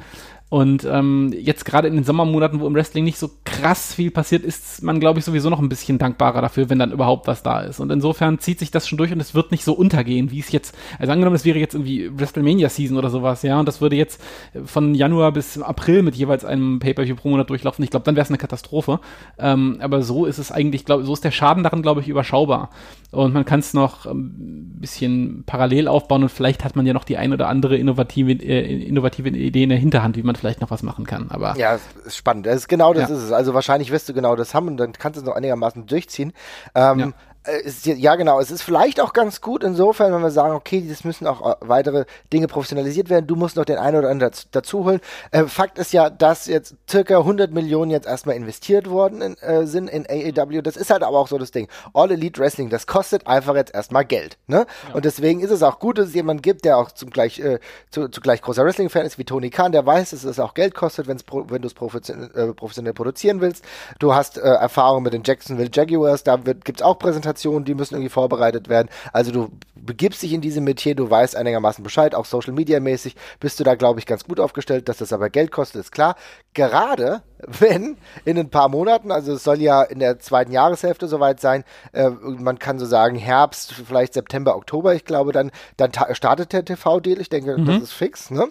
Und ähm, jetzt gerade in den Sommermonaten, wo im Wrestling nicht so krass viel passiert, ist man, glaube ich, sowieso noch ein bisschen dankbarer dafür, wenn dann überhaupt was da ist. Und insofern zieht sich das schon durch und es wird nicht so untergehen, wie es jetzt, also angenommen, es wäre jetzt irgendwie WrestleMania-Season oder sowas, ja, und das würde jetzt von Januar bis April mit jeweils einem Pay-Per-View pro Monat durchlaufen. Ich glaube, dann wäre es eine Katastrophe. Ähm, aber so ist es eigentlich, glaube so ist der Schaden darin, glaube ich, überschaubar. Und man kann es noch ein ähm, bisschen parallel aufbauen und vielleicht hat man ja noch die ein oder andere innovative, äh, innovative Idee in der Hinterhand, wie man vielleicht noch was machen kann. Aber ja, ist spannend. Das ist genau das ja. ist es. Also wahrscheinlich wirst du genau das haben und dann kannst du es noch einigermaßen durchziehen. Ähm, ja. Äh, ist, ja, genau. Es ist vielleicht auch ganz gut insofern, wenn wir sagen, okay, das müssen auch äh, weitere Dinge professionalisiert werden. Du musst noch den einen oder anderen dazu holen. Äh, Fakt ist ja, dass jetzt circa 100 Millionen jetzt erstmal investiert worden in, äh, sind in AEW. Das ist halt aber auch so das Ding. All Elite Wrestling, das kostet einfach jetzt erstmal Geld. Ne? Ja. Und deswegen ist es auch gut, dass es jemanden gibt, der auch zum gleich, äh, zu, zugleich großer Wrestling-Fan ist, wie Tony Khan, der weiß, dass es auch Geld kostet, pro, wenn du es professionell, äh, professionell produzieren willst. Du hast Erfahrung mit den Jacksonville Jaguars, da gibt es auch Präsentationen, die müssen irgendwie vorbereitet werden. Also du begibst dich in diesem Metier, du weißt einigermaßen Bescheid, auch Social Media mäßig bist du da, glaube ich, ganz gut aufgestellt. Dass das aber Geld kostet, ist klar. Gerade wenn in ein paar Monaten, also es soll ja in der zweiten Jahreshälfte soweit sein, äh, man kann so sagen Herbst, vielleicht September, Oktober, ich glaube, dann, dann startet der TV-Deal. Ich denke, mhm. das ist fix. Ne?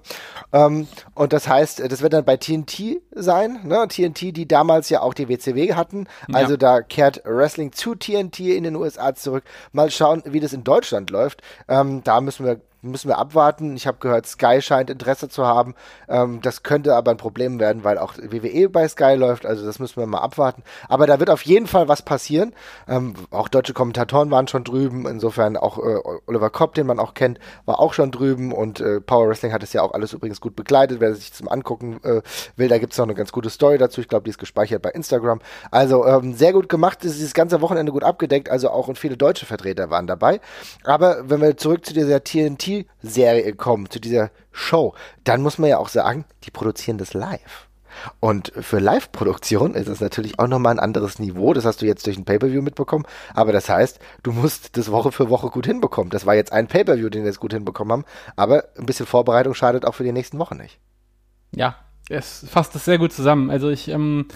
Ähm, und das heißt, das wird dann bei TNT sein. Ne? TNT, die damals ja auch die WCW hatten. Also ja. da kehrt Wrestling zu TNT in den USA zurück. Mal schauen, wie das in Deutschland läuft. Ähm, da müssen wir müssen wir abwarten. Ich habe gehört, Sky scheint Interesse zu haben. Ähm, das könnte aber ein Problem werden, weil auch WWE bei Sky läuft. Also das müssen wir mal abwarten. Aber da wird auf jeden Fall was passieren. Ähm, auch deutsche Kommentatoren waren schon drüben. Insofern auch äh, Oliver Kopp, den man auch kennt, war auch schon drüben. Und äh, Power Wrestling hat es ja auch alles übrigens gut begleitet. Wer sich zum Angucken äh, will, da gibt es noch eine ganz gute Story dazu. Ich glaube, die ist gespeichert bei Instagram. Also ähm, sehr gut gemacht. Es ist das ganze Wochenende gut abgedeckt. Also auch und viele deutsche Vertreter waren dabei. Aber wenn wir zurück zu dieser TNT Serie kommen, zu dieser Show, dann muss man ja auch sagen, die produzieren das live. Und für Live-Produktion ist es natürlich auch nochmal ein anderes Niveau. Das hast du jetzt durch ein Pay-Per-View mitbekommen. Aber das heißt, du musst das Woche für Woche gut hinbekommen. Das war jetzt ein Pay-Per-View, den wir jetzt gut hinbekommen haben. Aber ein bisschen Vorbereitung schadet auch für die nächsten Wochen nicht. Ja, es fasst das sehr gut zusammen. Also ich, ähm,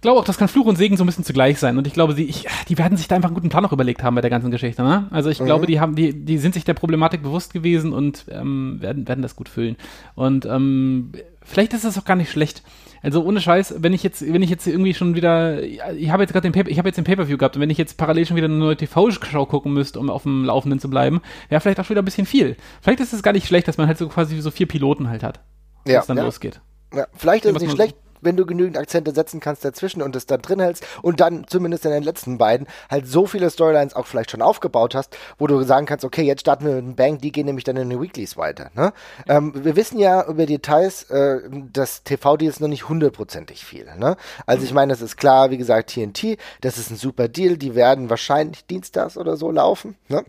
glaube auch, das kann Fluch und Segen so ein bisschen zugleich sein. Und ich glaube, die, ich, die werden sich da einfach einen guten Plan noch überlegt haben bei der ganzen Geschichte. Ne? Also ich mhm. glaube, die haben, die, die sind sich der Problematik bewusst gewesen und ähm, werden, werden das gut füllen. Und ähm, vielleicht ist das auch gar nicht schlecht. Also ohne Scheiß, wenn ich jetzt, wenn ich jetzt irgendwie schon wieder, ich habe jetzt gerade den Paper, ich habe jetzt den Pay-per-View gehabt und wenn ich jetzt parallel schon wieder eine neue TV-Show gucken müsste, um auf dem Laufenden zu bleiben, wäre vielleicht auch schon wieder ein bisschen viel. Vielleicht ist es gar nicht schlecht, dass man halt so quasi so vier Piloten halt hat, ja, dann ja. losgeht. Ja, vielleicht ist es nicht schlecht, wenn du genügend Akzente setzen kannst dazwischen und es dann drin hältst und dann zumindest in den letzten beiden halt so viele Storylines auch vielleicht schon aufgebaut hast, wo du sagen kannst, okay, jetzt starten wir mit einem Bang, die gehen nämlich dann in den Weeklies weiter. Ne? Ähm, wir wissen ja über Details, äh, das TV-Deal ist noch nicht hundertprozentig viel. Ne? Also ich meine, das ist klar, wie gesagt, TNT, das ist ein super Deal, die werden wahrscheinlich dienstags oder so laufen. Ne?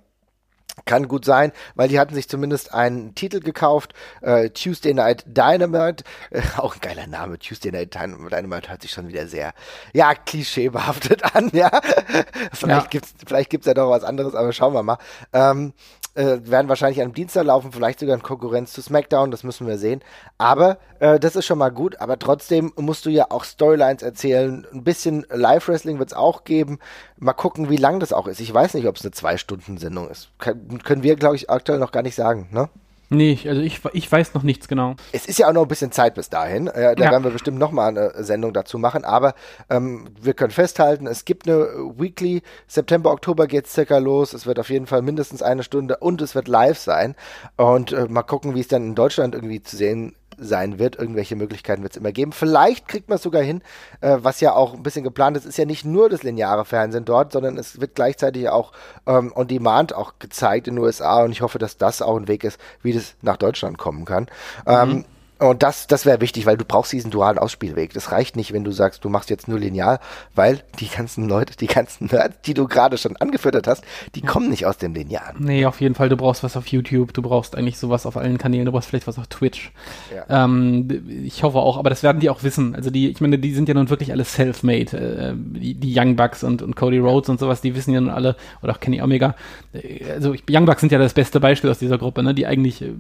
Kann gut sein, weil die hatten sich zumindest einen Titel gekauft, äh, Tuesday Night Dynamite, äh, auch ein geiler Name, Tuesday Night Dynamite hört sich schon wieder sehr, ja, klischeebehaftet an, ja. vielleicht ja. gibt's, vielleicht gibt's ja doch was anderes, aber schauen wir mal. Ähm, äh, werden wahrscheinlich am Dienstag laufen, vielleicht sogar in Konkurrenz zu SmackDown, das müssen wir sehen. Aber äh, das ist schon mal gut, aber trotzdem musst du ja auch Storylines erzählen. Ein bisschen Live-Wrestling wird es auch geben. Mal gucken, wie lang das auch ist. Ich weiß nicht, ob es eine Zwei-Stunden-Sendung ist. Kann, können wir, glaube ich, aktuell noch gar nicht sagen, ne? Nee, also ich, ich weiß noch nichts genau. Es ist ja auch noch ein bisschen Zeit bis dahin. Äh, da ja. werden wir bestimmt noch mal eine Sendung dazu machen. Aber ähm, wir können festhalten, es gibt eine Weekly. September, Oktober geht es circa los. Es wird auf jeden Fall mindestens eine Stunde und es wird live sein. Und äh, mal gucken, wie es dann in Deutschland irgendwie zu sehen sein wird. Irgendwelche Möglichkeiten wird es immer geben. Vielleicht kriegt man es sogar hin, äh, was ja auch ein bisschen geplant ist, ist ja nicht nur das lineare Fernsehen dort, sondern es wird gleichzeitig auch ähm, on demand auch gezeigt in den USA und ich hoffe, dass das auch ein Weg ist, wie das nach Deutschland kommen kann. Ähm, mhm. Ähm, und das, das wäre wichtig, weil du brauchst diesen dualen Ausspielweg. Das reicht nicht, wenn du sagst, du machst jetzt nur lineal, weil die ganzen Leute, die ganzen Nerds, die du gerade schon angefüttert hast, die kommen nicht aus dem Linealen. Nee, auf jeden Fall. Du brauchst was auf YouTube, du brauchst eigentlich sowas auf allen Kanälen, du brauchst vielleicht was auf Twitch. Ja. Ähm, ich hoffe auch, aber das werden die auch wissen. Also die, ich meine, die sind ja nun wirklich alle self-made. Äh, die, die Young Bucks und, und Cody Rhodes und sowas, die wissen ja nun alle, oder auch Kenny Omega. Äh, also Young Bucks sind ja das beste Beispiel aus dieser Gruppe, ne? die eigentlich äh,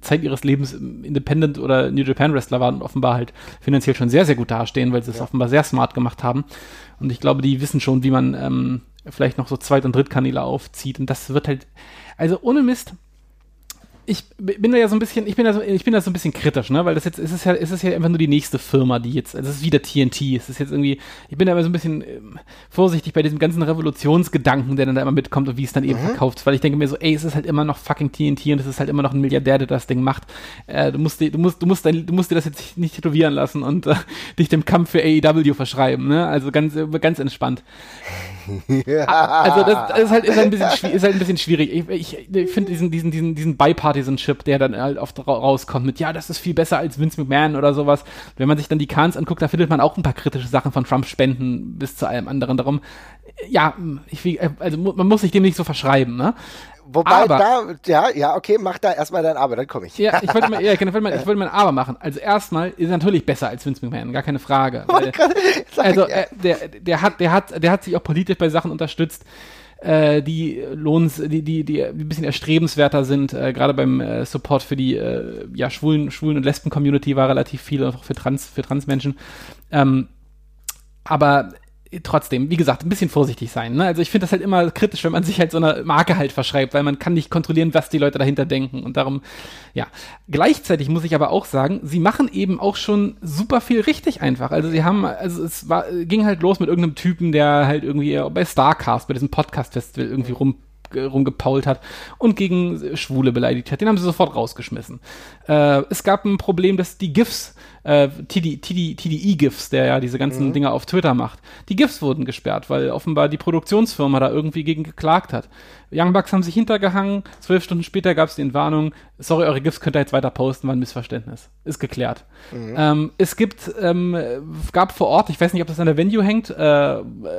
Zeit ihres Lebens Independent oder New Japan Wrestler waren und offenbar halt finanziell schon sehr, sehr gut dastehen, weil sie es ja. offenbar sehr smart gemacht haben. Und ich glaube, die wissen schon, wie man ähm, vielleicht noch so Zweit- und Drittkanäle aufzieht. Und das wird halt, also ohne Mist, ich bin da ja so ein bisschen, ich bin da so, ich bin da so ein bisschen kritisch, ne, weil das jetzt, ist es ja, ist es ja einfach nur die nächste Firma, die jetzt, also es ist wieder TNT, es ist jetzt irgendwie, ich bin da immer so ein bisschen ähm, vorsichtig bei diesem ganzen Revolutionsgedanken, der dann da immer mitkommt und wie es dann eben mhm. verkauft, weil ich denke mir so, ey, es ist halt immer noch fucking TNT und es ist halt immer noch ein Milliardär, der das Ding macht. Äh, du musst, du musst, du musst, dein, du musst dir das jetzt nicht tätowieren lassen und äh, dich dem Kampf für AEW verschreiben, ne, also ganz, ganz entspannt. ja. Also das, das, ist halt, ist halt ein bisschen, ist halt ein bisschen schwierig. Ich, ich, ich finde diesen, diesen, diesen, diesen Bipartisanship, der dann halt oft rauskommt mit, ja, das ist viel besser als Vince McMahon oder sowas. Wenn man sich dann die Cans anguckt, da findet man auch ein paar kritische Sachen von Trump spenden bis zu allem anderen. Darum, ja, ich, also man muss sich dem nicht so verschreiben, ne? Wobei aber, da, ja, ja, okay, mach da erstmal dein Aber, dann komme ich. Ja, ich wollte mal, ja, ich wollte mal, ich wollte mal ein Aber machen. Also erstmal ist natürlich besser als Vince McMahon, gar keine Frage. Weil, also äh, der, der hat, der hat, der hat sich auch politisch bei Sachen unterstützt, äh, die lohns, die, die, die ein bisschen erstrebenswerter sind. Äh, Gerade beim äh, Support für die äh, ja, schwulen, schwulen und Lesben-Community war relativ viel, auch für Trans, für Transmenschen. Ähm, aber trotzdem, wie gesagt, ein bisschen vorsichtig sein. Ne? Also ich finde das halt immer kritisch, wenn man sich halt so eine Marke halt verschreibt, weil man kann nicht kontrollieren, was die Leute dahinter denken. Und darum, ja. Gleichzeitig muss ich aber auch sagen, sie machen eben auch schon super viel richtig einfach. Also sie haben, also es war, ging halt los mit irgendeinem Typen, der halt irgendwie bei Starcast, bei diesem Podcast-Festival irgendwie rum rumgepault hat und gegen Schwule beleidigt hat. Den haben sie sofort rausgeschmissen. Äh, es gab ein Problem, dass die GIFs äh, TDE-GIFs, der ja diese ganzen mhm. Dinger auf Twitter macht. Die GIFs wurden gesperrt, weil offenbar die Produktionsfirma da irgendwie gegen geklagt hat. Young Bucks haben sich hintergehangen, zwölf Stunden später gab es die Entwarnung, sorry, eure GIFs könnt ihr jetzt weiter posten, war ein Missverständnis. Ist geklärt. Mhm. Ähm, es gibt, ähm, gab vor Ort, ich weiß nicht, ob das an der Venue hängt äh,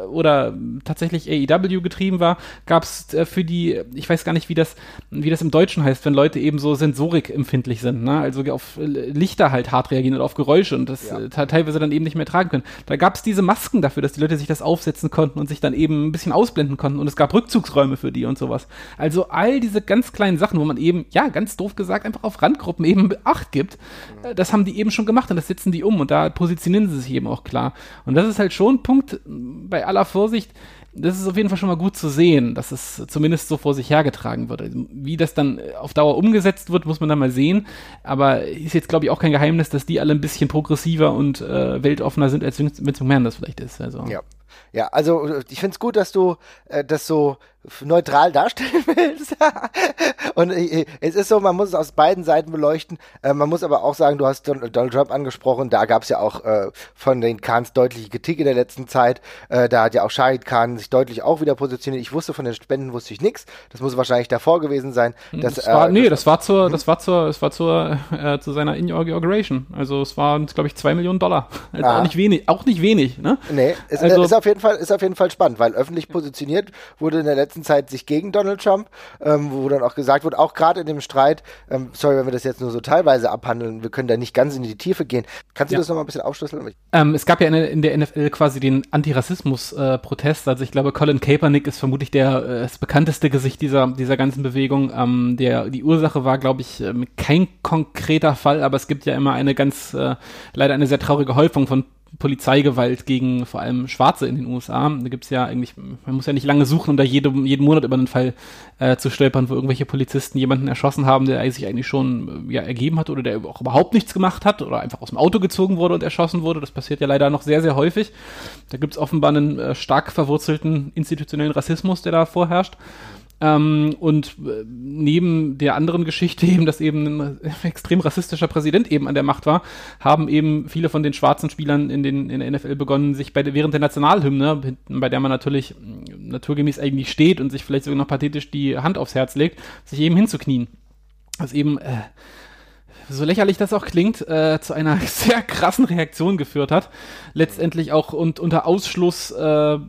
oder tatsächlich AEW getrieben war, gab es äh, für die, ich weiß gar nicht, wie das, wie das im Deutschen heißt, wenn Leute eben so Sensorik empfindlich sind, ne? also auf Lichter halt hart reagieren oder auf Geräusche und das ja. äh, teilweise dann eben nicht mehr tragen können. Da gab es diese Masken dafür, dass die Leute sich das aufsetzen konnten und sich dann eben ein bisschen ausblenden konnten und es gab Rückzugsräume für die und so sowas. Also all diese ganz kleinen Sachen, wo man eben, ja, ganz doof gesagt, einfach auf Randgruppen eben Acht gibt, äh, das haben die eben schon gemacht und das setzen die um und da positionieren sie sich eben auch klar. Und das ist halt schon ein Punkt, bei aller Vorsicht, das ist auf jeden Fall schon mal gut zu sehen, dass es zumindest so vor sich hergetragen wird. Also, wie das dann auf Dauer umgesetzt wird, muss man dann mal sehen. Aber ist jetzt, glaube ich, auch kein Geheimnis, dass die alle ein bisschen progressiver und äh, weltoffener sind, als Vince McMahon das vielleicht ist. Also. Ja. Ja, also ich finde es gut, dass du äh, das so neutral darstellen willst. und äh, es ist so, man muss es aus beiden Seiten beleuchten. Äh, man muss aber auch sagen, du hast Donald Trump angesprochen, da gab es ja auch äh, von den Khans deutliche Kritik in der letzten Zeit. Äh, da hat ja auch Shahid Khan sich deutlich auch wieder positioniert. Ich wusste von den Spenden wusste ich nichts. Das muss wahrscheinlich davor gewesen sein. Hm, dass, das war, äh, nee, das war zur, hm? das war zur, es war zur, äh, zu seiner Inauguration. Also es waren, glaube ich, zwei Millionen Dollar. Also auch nicht wenig, auch nicht wenig, ne? Nee, es also, ist auf jeden Fall, ist auf jeden Fall spannend, weil öffentlich positioniert wurde in der letzten letzten Zeit sich gegen Donald Trump, ähm, wo dann auch gesagt wird, auch gerade in dem Streit, ähm, sorry, wenn wir das jetzt nur so teilweise abhandeln, wir können da nicht ganz in die Tiefe gehen. Kannst du ja. das nochmal ein bisschen aufschlüsseln? Ähm, es gab ja in, in der NFL quasi den Antirassismus-Protest. Äh, also ich glaube, Colin Kaepernick ist vermutlich der äh, das bekannteste Gesicht dieser, dieser ganzen Bewegung. Ähm, der, die Ursache war, glaube ich, ähm, kein konkreter Fall, aber es gibt ja immer eine ganz, äh, leider eine sehr traurige Häufung von Polizeigewalt gegen vor allem Schwarze in den USA. Da gibt's ja eigentlich, man muss ja nicht lange suchen, um da jede, jeden Monat über einen Fall äh, zu stolpern, wo irgendwelche Polizisten jemanden erschossen haben, der sich eigentlich schon ja, ergeben hat oder der auch überhaupt nichts gemacht hat oder einfach aus dem Auto gezogen wurde und erschossen wurde. Das passiert ja leider noch sehr, sehr häufig. Da gibt's offenbar einen äh, stark verwurzelten institutionellen Rassismus, der da vorherrscht. Ähm, und äh, neben der anderen Geschichte eben, dass eben ein extrem rassistischer Präsident eben an der Macht war, haben eben viele von den schwarzen Spielern in, den, in der NFL begonnen, sich bei während der Nationalhymne, bei der man natürlich naturgemäß eigentlich steht und sich vielleicht sogar noch pathetisch die Hand aufs Herz legt, sich eben hinzuknien. Was eben äh, so lächerlich das auch klingt, äh, zu einer sehr krassen Reaktion geführt hat. Letztendlich auch und unter Ausschluss äh,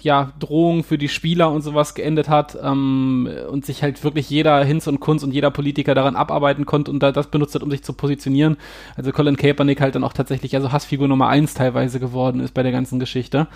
ja, Drohungen für die Spieler und sowas geendet hat ähm, und sich halt wirklich jeder Hinz und Kunz und jeder Politiker daran abarbeiten konnte und da, das benutzt hat, um sich zu positionieren. Also Colin Kaepernick halt dann auch tatsächlich also Hassfigur Nummer eins teilweise geworden ist bei der ganzen Geschichte.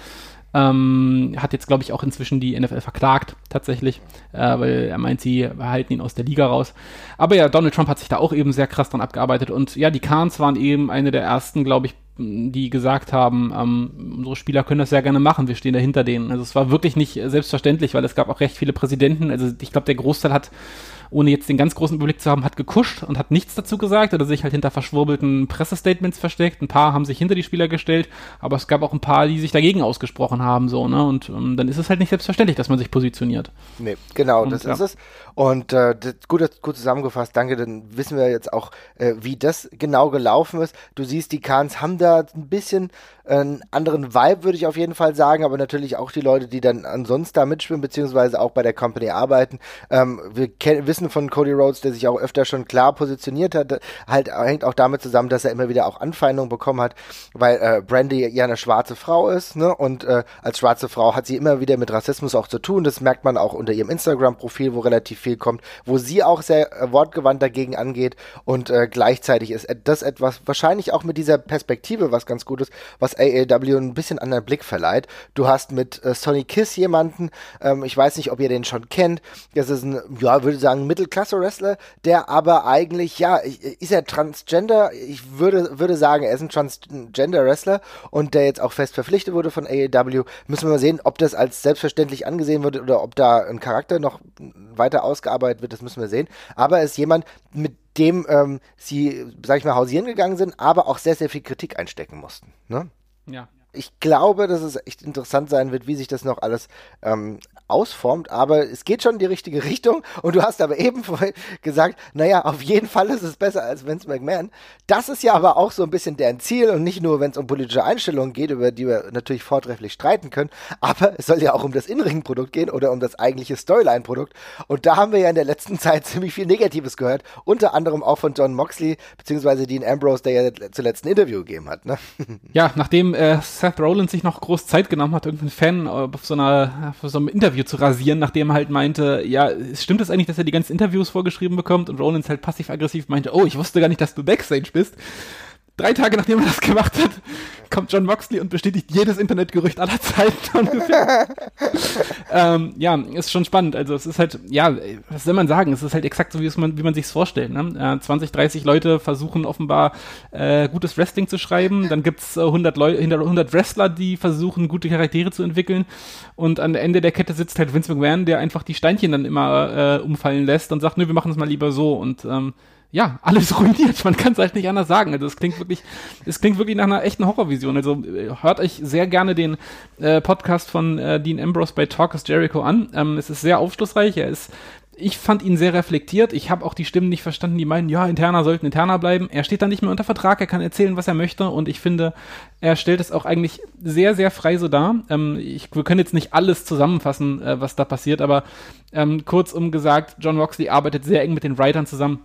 Ähm, hat jetzt, glaube ich, auch inzwischen die NFL verklagt, tatsächlich, äh, weil er meint, sie halten ihn aus der Liga raus. Aber ja, Donald Trump hat sich da auch eben sehr krass dran abgearbeitet und ja, die Khans waren eben eine der ersten, glaube ich, die gesagt haben, ähm, unsere Spieler können das sehr gerne machen, wir stehen dahinter denen. Also es war wirklich nicht selbstverständlich, weil es gab auch recht viele Präsidenten. Also ich glaube, der Großteil hat ohne jetzt den ganz großen Überblick zu haben, hat gekuscht und hat nichts dazu gesagt oder sich halt hinter verschwurbelten Pressestatements versteckt. Ein paar haben sich hinter die Spieler gestellt, aber es gab auch ein paar, die sich dagegen ausgesprochen haben, so, ne? Und ähm, dann ist es halt nicht selbstverständlich, dass man sich positioniert. Nee, genau, Und, das ja. ist es. Und äh, das, gut, gut zusammengefasst, danke, dann wissen wir jetzt auch, äh, wie das genau gelaufen ist. Du siehst, die Khans haben da ein bisschen äh, einen anderen Vibe, würde ich auf jeden Fall sagen, aber natürlich auch die Leute, die dann ansonsten da mitspielen, beziehungsweise auch bei der Company arbeiten. Ähm, wir ken- wissen von Cody Rhodes, der sich auch öfter schon klar positioniert hat, halt hängt auch damit zusammen, dass er immer wieder auch Anfeindungen bekommen hat, weil äh, Brandy ja eine schwarze Frau ist, ne? Und äh, als schwarze Frau hat sie immer wieder mit Rassismus auch zu tun. Das merkt man auch unter ihrem Instagram-Profil, wo relativ viel kommt, wo sie auch sehr äh, wortgewandt dagegen angeht. Und äh, gleichzeitig ist das etwas, wahrscheinlich auch mit dieser Perspektive, was ganz gut ist, was AAW ein bisschen anderen Blick verleiht. Du hast mit äh, Sonny Kiss jemanden, ähm, ich weiß nicht, ob ihr den schon kennt. Das ist ein, ja, würde sagen, Mittelklasse-Wrestler, der aber eigentlich, ja, ist er Transgender? Ich würde, würde sagen, er ist ein Transgender-Wrestler und der jetzt auch fest verpflichtet wurde von AEW. Müssen wir mal sehen, ob das als selbstverständlich angesehen wird oder ob da ein Charakter noch weiter ausgearbeitet wird, das müssen wir sehen. Aber er ist jemand, mit dem ähm, sie, sag ich mal, hausieren gegangen sind, aber auch sehr, sehr viel Kritik einstecken mussten. Ne? Ja. ich glaube, dass es echt interessant sein wird, wie sich das noch alles ähm, ausformt, aber es geht schon in die richtige Richtung und du hast aber eben vorhin gesagt, naja, auf jeden Fall ist es besser als Vince McMahon. Das ist ja aber auch so ein bisschen deren Ziel und nicht nur, wenn es um politische Einstellungen geht, über die wir natürlich vortrefflich streiten können, aber es soll ja auch um das Innenring-Produkt gehen oder um das eigentliche Storyline-Produkt und da haben wir ja in der letzten Zeit ziemlich viel Negatives gehört, unter anderem auch von John Moxley, beziehungsweise Dean Ambrose, der ja zuletzt ein Interview gegeben hat, ne? Ja, nachdem äh, Seth Rollins sich noch groß Zeit genommen hat, irgendeinen Fan äh, auf so einer auf so einem Interview zu rasieren, nachdem er halt meinte, ja, stimmt es eigentlich, dass er die ganzen Interviews vorgeschrieben bekommt und Rollins halt passiv-aggressiv meinte, oh, ich wusste gar nicht, dass du Backstage bist. Drei Tage nachdem er das gemacht hat, kommt John Moxley und bestätigt jedes Internetgerücht aller Zeiten ungefähr. ähm, ja, ist schon spannend. Also es ist halt, ja, was soll man sagen? Es ist halt exakt so, wie, es man, wie man sich's vorstellt. Ne? Äh, 20, 30 Leute versuchen offenbar äh, gutes Wrestling zu schreiben. Dann gibt's äh, 100, Leu 100 Wrestler, die versuchen, gute Charaktere zu entwickeln. Und am Ende der Kette sitzt halt Vince McMahon, der einfach die Steinchen dann immer äh, umfallen lässt und sagt, nö, wir machen es mal lieber so. Und ähm, ja, alles ruiniert. Man kann es halt nicht anders sagen. Also es klingt wirklich, es klingt wirklich nach einer echten Horrorvision. Also äh, hört euch sehr gerne den äh, Podcast von äh, Dean Ambrose bei Talk is Jericho an. Ähm, es ist sehr aufschlussreich. Er ist ich fand ihn sehr reflektiert. Ich habe auch die Stimmen nicht verstanden, die meinen, ja, Interner sollten Interner bleiben. Er steht da nicht mehr unter Vertrag, er kann erzählen, was er möchte und ich finde, er stellt es auch eigentlich sehr, sehr frei so dar. Ähm, ich, wir können jetzt nicht alles zusammenfassen, äh, was da passiert, aber ähm, kurzum gesagt, John Roxley arbeitet sehr eng mit den Writern zusammen.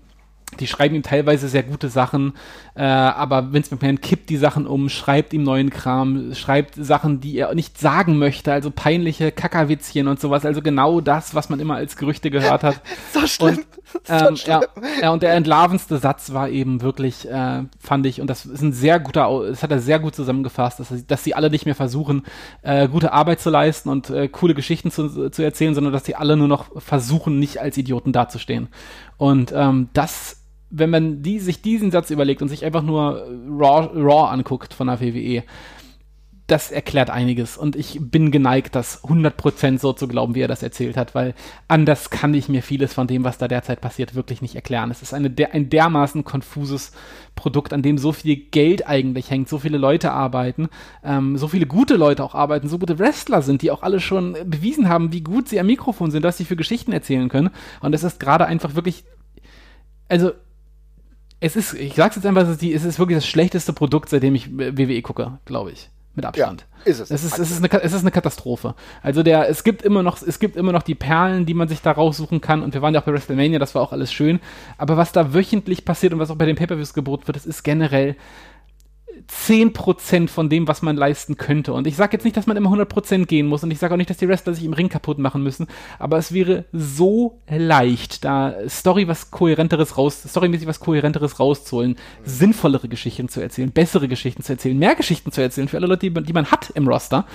Die schreiben ihm teilweise sehr gute Sachen, äh, aber Vince McMahon kippt die Sachen um, schreibt ihm neuen Kram, schreibt Sachen, die er nicht sagen möchte, also peinliche Kackerwitzchen und sowas, also genau das, was man immer als Gerüchte gehört hat. So schlimm. Und, ähm, ja, ja, und der entlarvendste Satz war eben wirklich, äh, fand ich, und das ist ein sehr guter, das hat er sehr gut zusammengefasst, dass, dass sie alle nicht mehr versuchen, äh, gute Arbeit zu leisten und äh, coole Geschichten zu, zu erzählen, sondern dass sie alle nur noch versuchen, nicht als Idioten dazustehen. Und ähm, das, wenn man die, sich diesen Satz überlegt und sich einfach nur Raw, Raw anguckt von der WWE, das erklärt einiges und ich bin geneigt, das 100% so zu glauben, wie er das erzählt hat, weil anders kann ich mir vieles von dem, was da derzeit passiert, wirklich nicht erklären. Es ist eine ein dermaßen konfuses Produkt, an dem so viel Geld eigentlich hängt, so viele Leute arbeiten, ähm, so viele gute Leute auch arbeiten, so gute Wrestler sind, die auch alle schon bewiesen haben, wie gut sie am Mikrofon sind, dass sie für Geschichten erzählen können. Und es ist gerade einfach wirklich, also es ist, ich sag's jetzt einfach, es ist, die, es ist wirklich das schlechteste Produkt, seitdem ich WWE gucke, glaube ich. Mit Abstand. Ja, ist es. Es ist, es, ist eine, es ist eine Katastrophe. Also der, es gibt immer noch, es gibt immer noch die Perlen, die man sich da raussuchen kann. Und wir waren ja auch bei WrestleMania, das war auch alles schön. Aber was da wöchentlich passiert und was auch bei den Pay-Per-Views geboten wird, das ist generell 10% von dem, was man leisten könnte. Und ich sage jetzt nicht, dass man immer 100% gehen muss und ich sage auch nicht, dass die Wrestler sich im Ring kaputt machen müssen, aber es wäre so leicht, da Story was kohärenteres raus, storymäßig was kohärenteres rauszuholen, sinnvollere Geschichten zu erzählen, bessere Geschichten zu erzählen, mehr Geschichten zu erzählen für alle Leute, die, die man hat im Roster.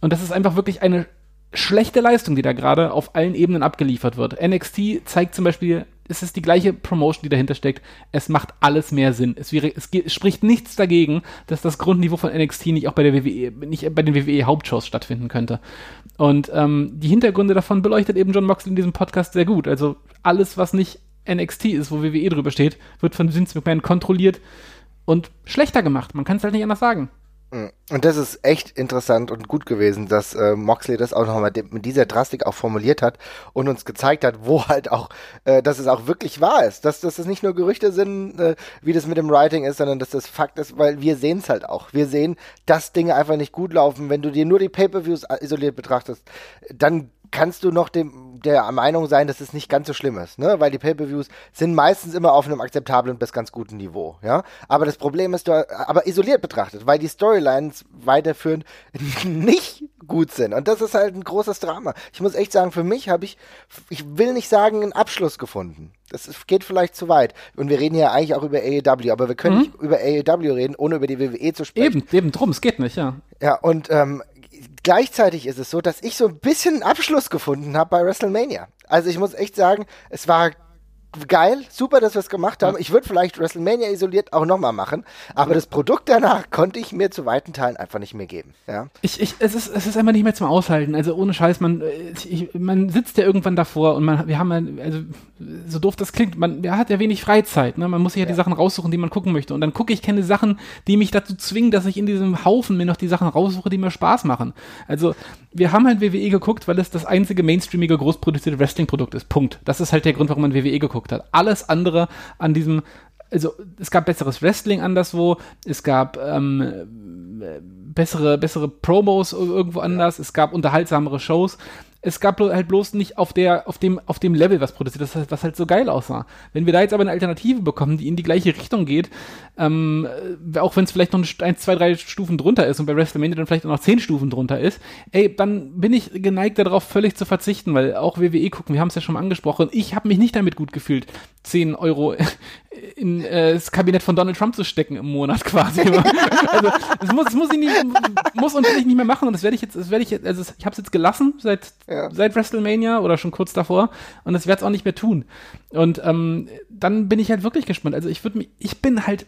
Und das ist einfach wirklich eine schlechte Leistung, die da gerade auf allen Ebenen abgeliefert wird. NXT zeigt zum Beispiel es ist die gleiche Promotion, die dahinter steckt. Es macht alles mehr Sinn. Es, wäre, es, es spricht nichts dagegen, dass das Grundniveau von NXT nicht auch bei der WWE, nicht bei den WWE Hauptshows stattfinden könnte. Und ähm, die Hintergründe davon beleuchtet eben John Moxley in diesem Podcast sehr gut. Also alles, was nicht NXT ist, wo WWE drüber steht, wird von Vince McMahon kontrolliert und schlechter gemacht. Man kann es halt nicht anders sagen. Mm. Und das ist echt interessant und gut gewesen, dass äh, Moxley das auch nochmal mit dieser Drastik auch formuliert hat und uns gezeigt hat, wo halt auch, äh, dass es auch wirklich wahr ist, dass, dass das nicht nur Gerüchte sind, äh, wie das mit dem Writing ist, sondern dass das Fakt ist, weil wir sehen es halt auch. Wir sehen, dass Dinge einfach nicht gut laufen. Wenn du dir nur die Pay-per-Views isoliert betrachtest, dann kannst du noch dem, der Meinung sein, dass es nicht ganz so schlimm ist, ne? Weil die Pay-per-Views sind meistens immer auf einem akzeptablen bis ganz guten Niveau, ja? Aber das Problem ist, aber isoliert betrachtet, weil die Storylines weiterführend nicht gut sind. Und das ist halt ein großes Drama. Ich muss echt sagen, für mich habe ich, ich will nicht sagen, einen Abschluss gefunden. Das geht vielleicht zu weit. Und wir reden ja eigentlich auch über AEW, aber wir können mhm. nicht über AEW reden, ohne über die WWE zu sprechen. Eben, eben drum, es geht nicht, ja. Ja, und ähm, gleichzeitig ist es so, dass ich so ein bisschen Abschluss gefunden habe bei WrestleMania. Also ich muss echt sagen, es war geil, super, dass wir es gemacht haben. Ich würde vielleicht WrestleMania isoliert auch nochmal machen, aber das Produkt danach konnte ich mir zu weiten Teilen einfach nicht mehr geben. Ja? Ich, ich, es, ist, es ist einfach nicht mehr zum Aushalten. Also ohne Scheiß, man, ich, man sitzt ja irgendwann davor und man, wir haben also so doof das klingt, man, man hat ja wenig Freizeit. Ne? Man muss sich ja, ja die Sachen raussuchen, die man gucken möchte. Und dann gucke ich keine Sachen, die mich dazu zwingen, dass ich in diesem Haufen mir noch die Sachen raussuche, die mir Spaß machen. Also wir haben halt WWE geguckt, weil es das einzige mainstreamige, großproduzierte Wrestling-Produkt ist. Punkt. Das ist halt der Grund, warum man WWE geguckt hat. Alles andere an diesem, also es gab besseres Wrestling anderswo, es gab ähm, bessere, bessere Promos irgendwo anders, ja. es gab unterhaltsamere Shows es gab halt bloß nicht auf der, auf dem, auf dem Level was produziert, das, was halt so geil aussah. Wenn wir da jetzt aber eine Alternative bekommen, die in die gleiche Richtung geht, ähm, äh, auch wenn es vielleicht noch ein, zwei, drei Stufen drunter ist und bei WrestleMania dann vielleicht auch noch zehn Stufen drunter ist, ey, dann bin ich geneigt darauf wvöllig zu verzichten, weil auch WWE gucken, wir haben es ja schon mal angesprochen, ich habe mich nicht damit gut gefühlt, 10 Euro in äh, das Kabinett von Donald Trump zu stecken im Monat quasi. also das muss, das muss ich nicht, muss und will ich nicht mehr machen und das werde ich jetzt, das werde ich jetzt, also ich habe es jetzt gelassen seit ja. Seit WrestleMania oder schon kurz davor und das werde ich auch nicht mehr tun. Und ähm, dann bin ich halt wirklich gespannt. Also ich würde mich, ich bin halt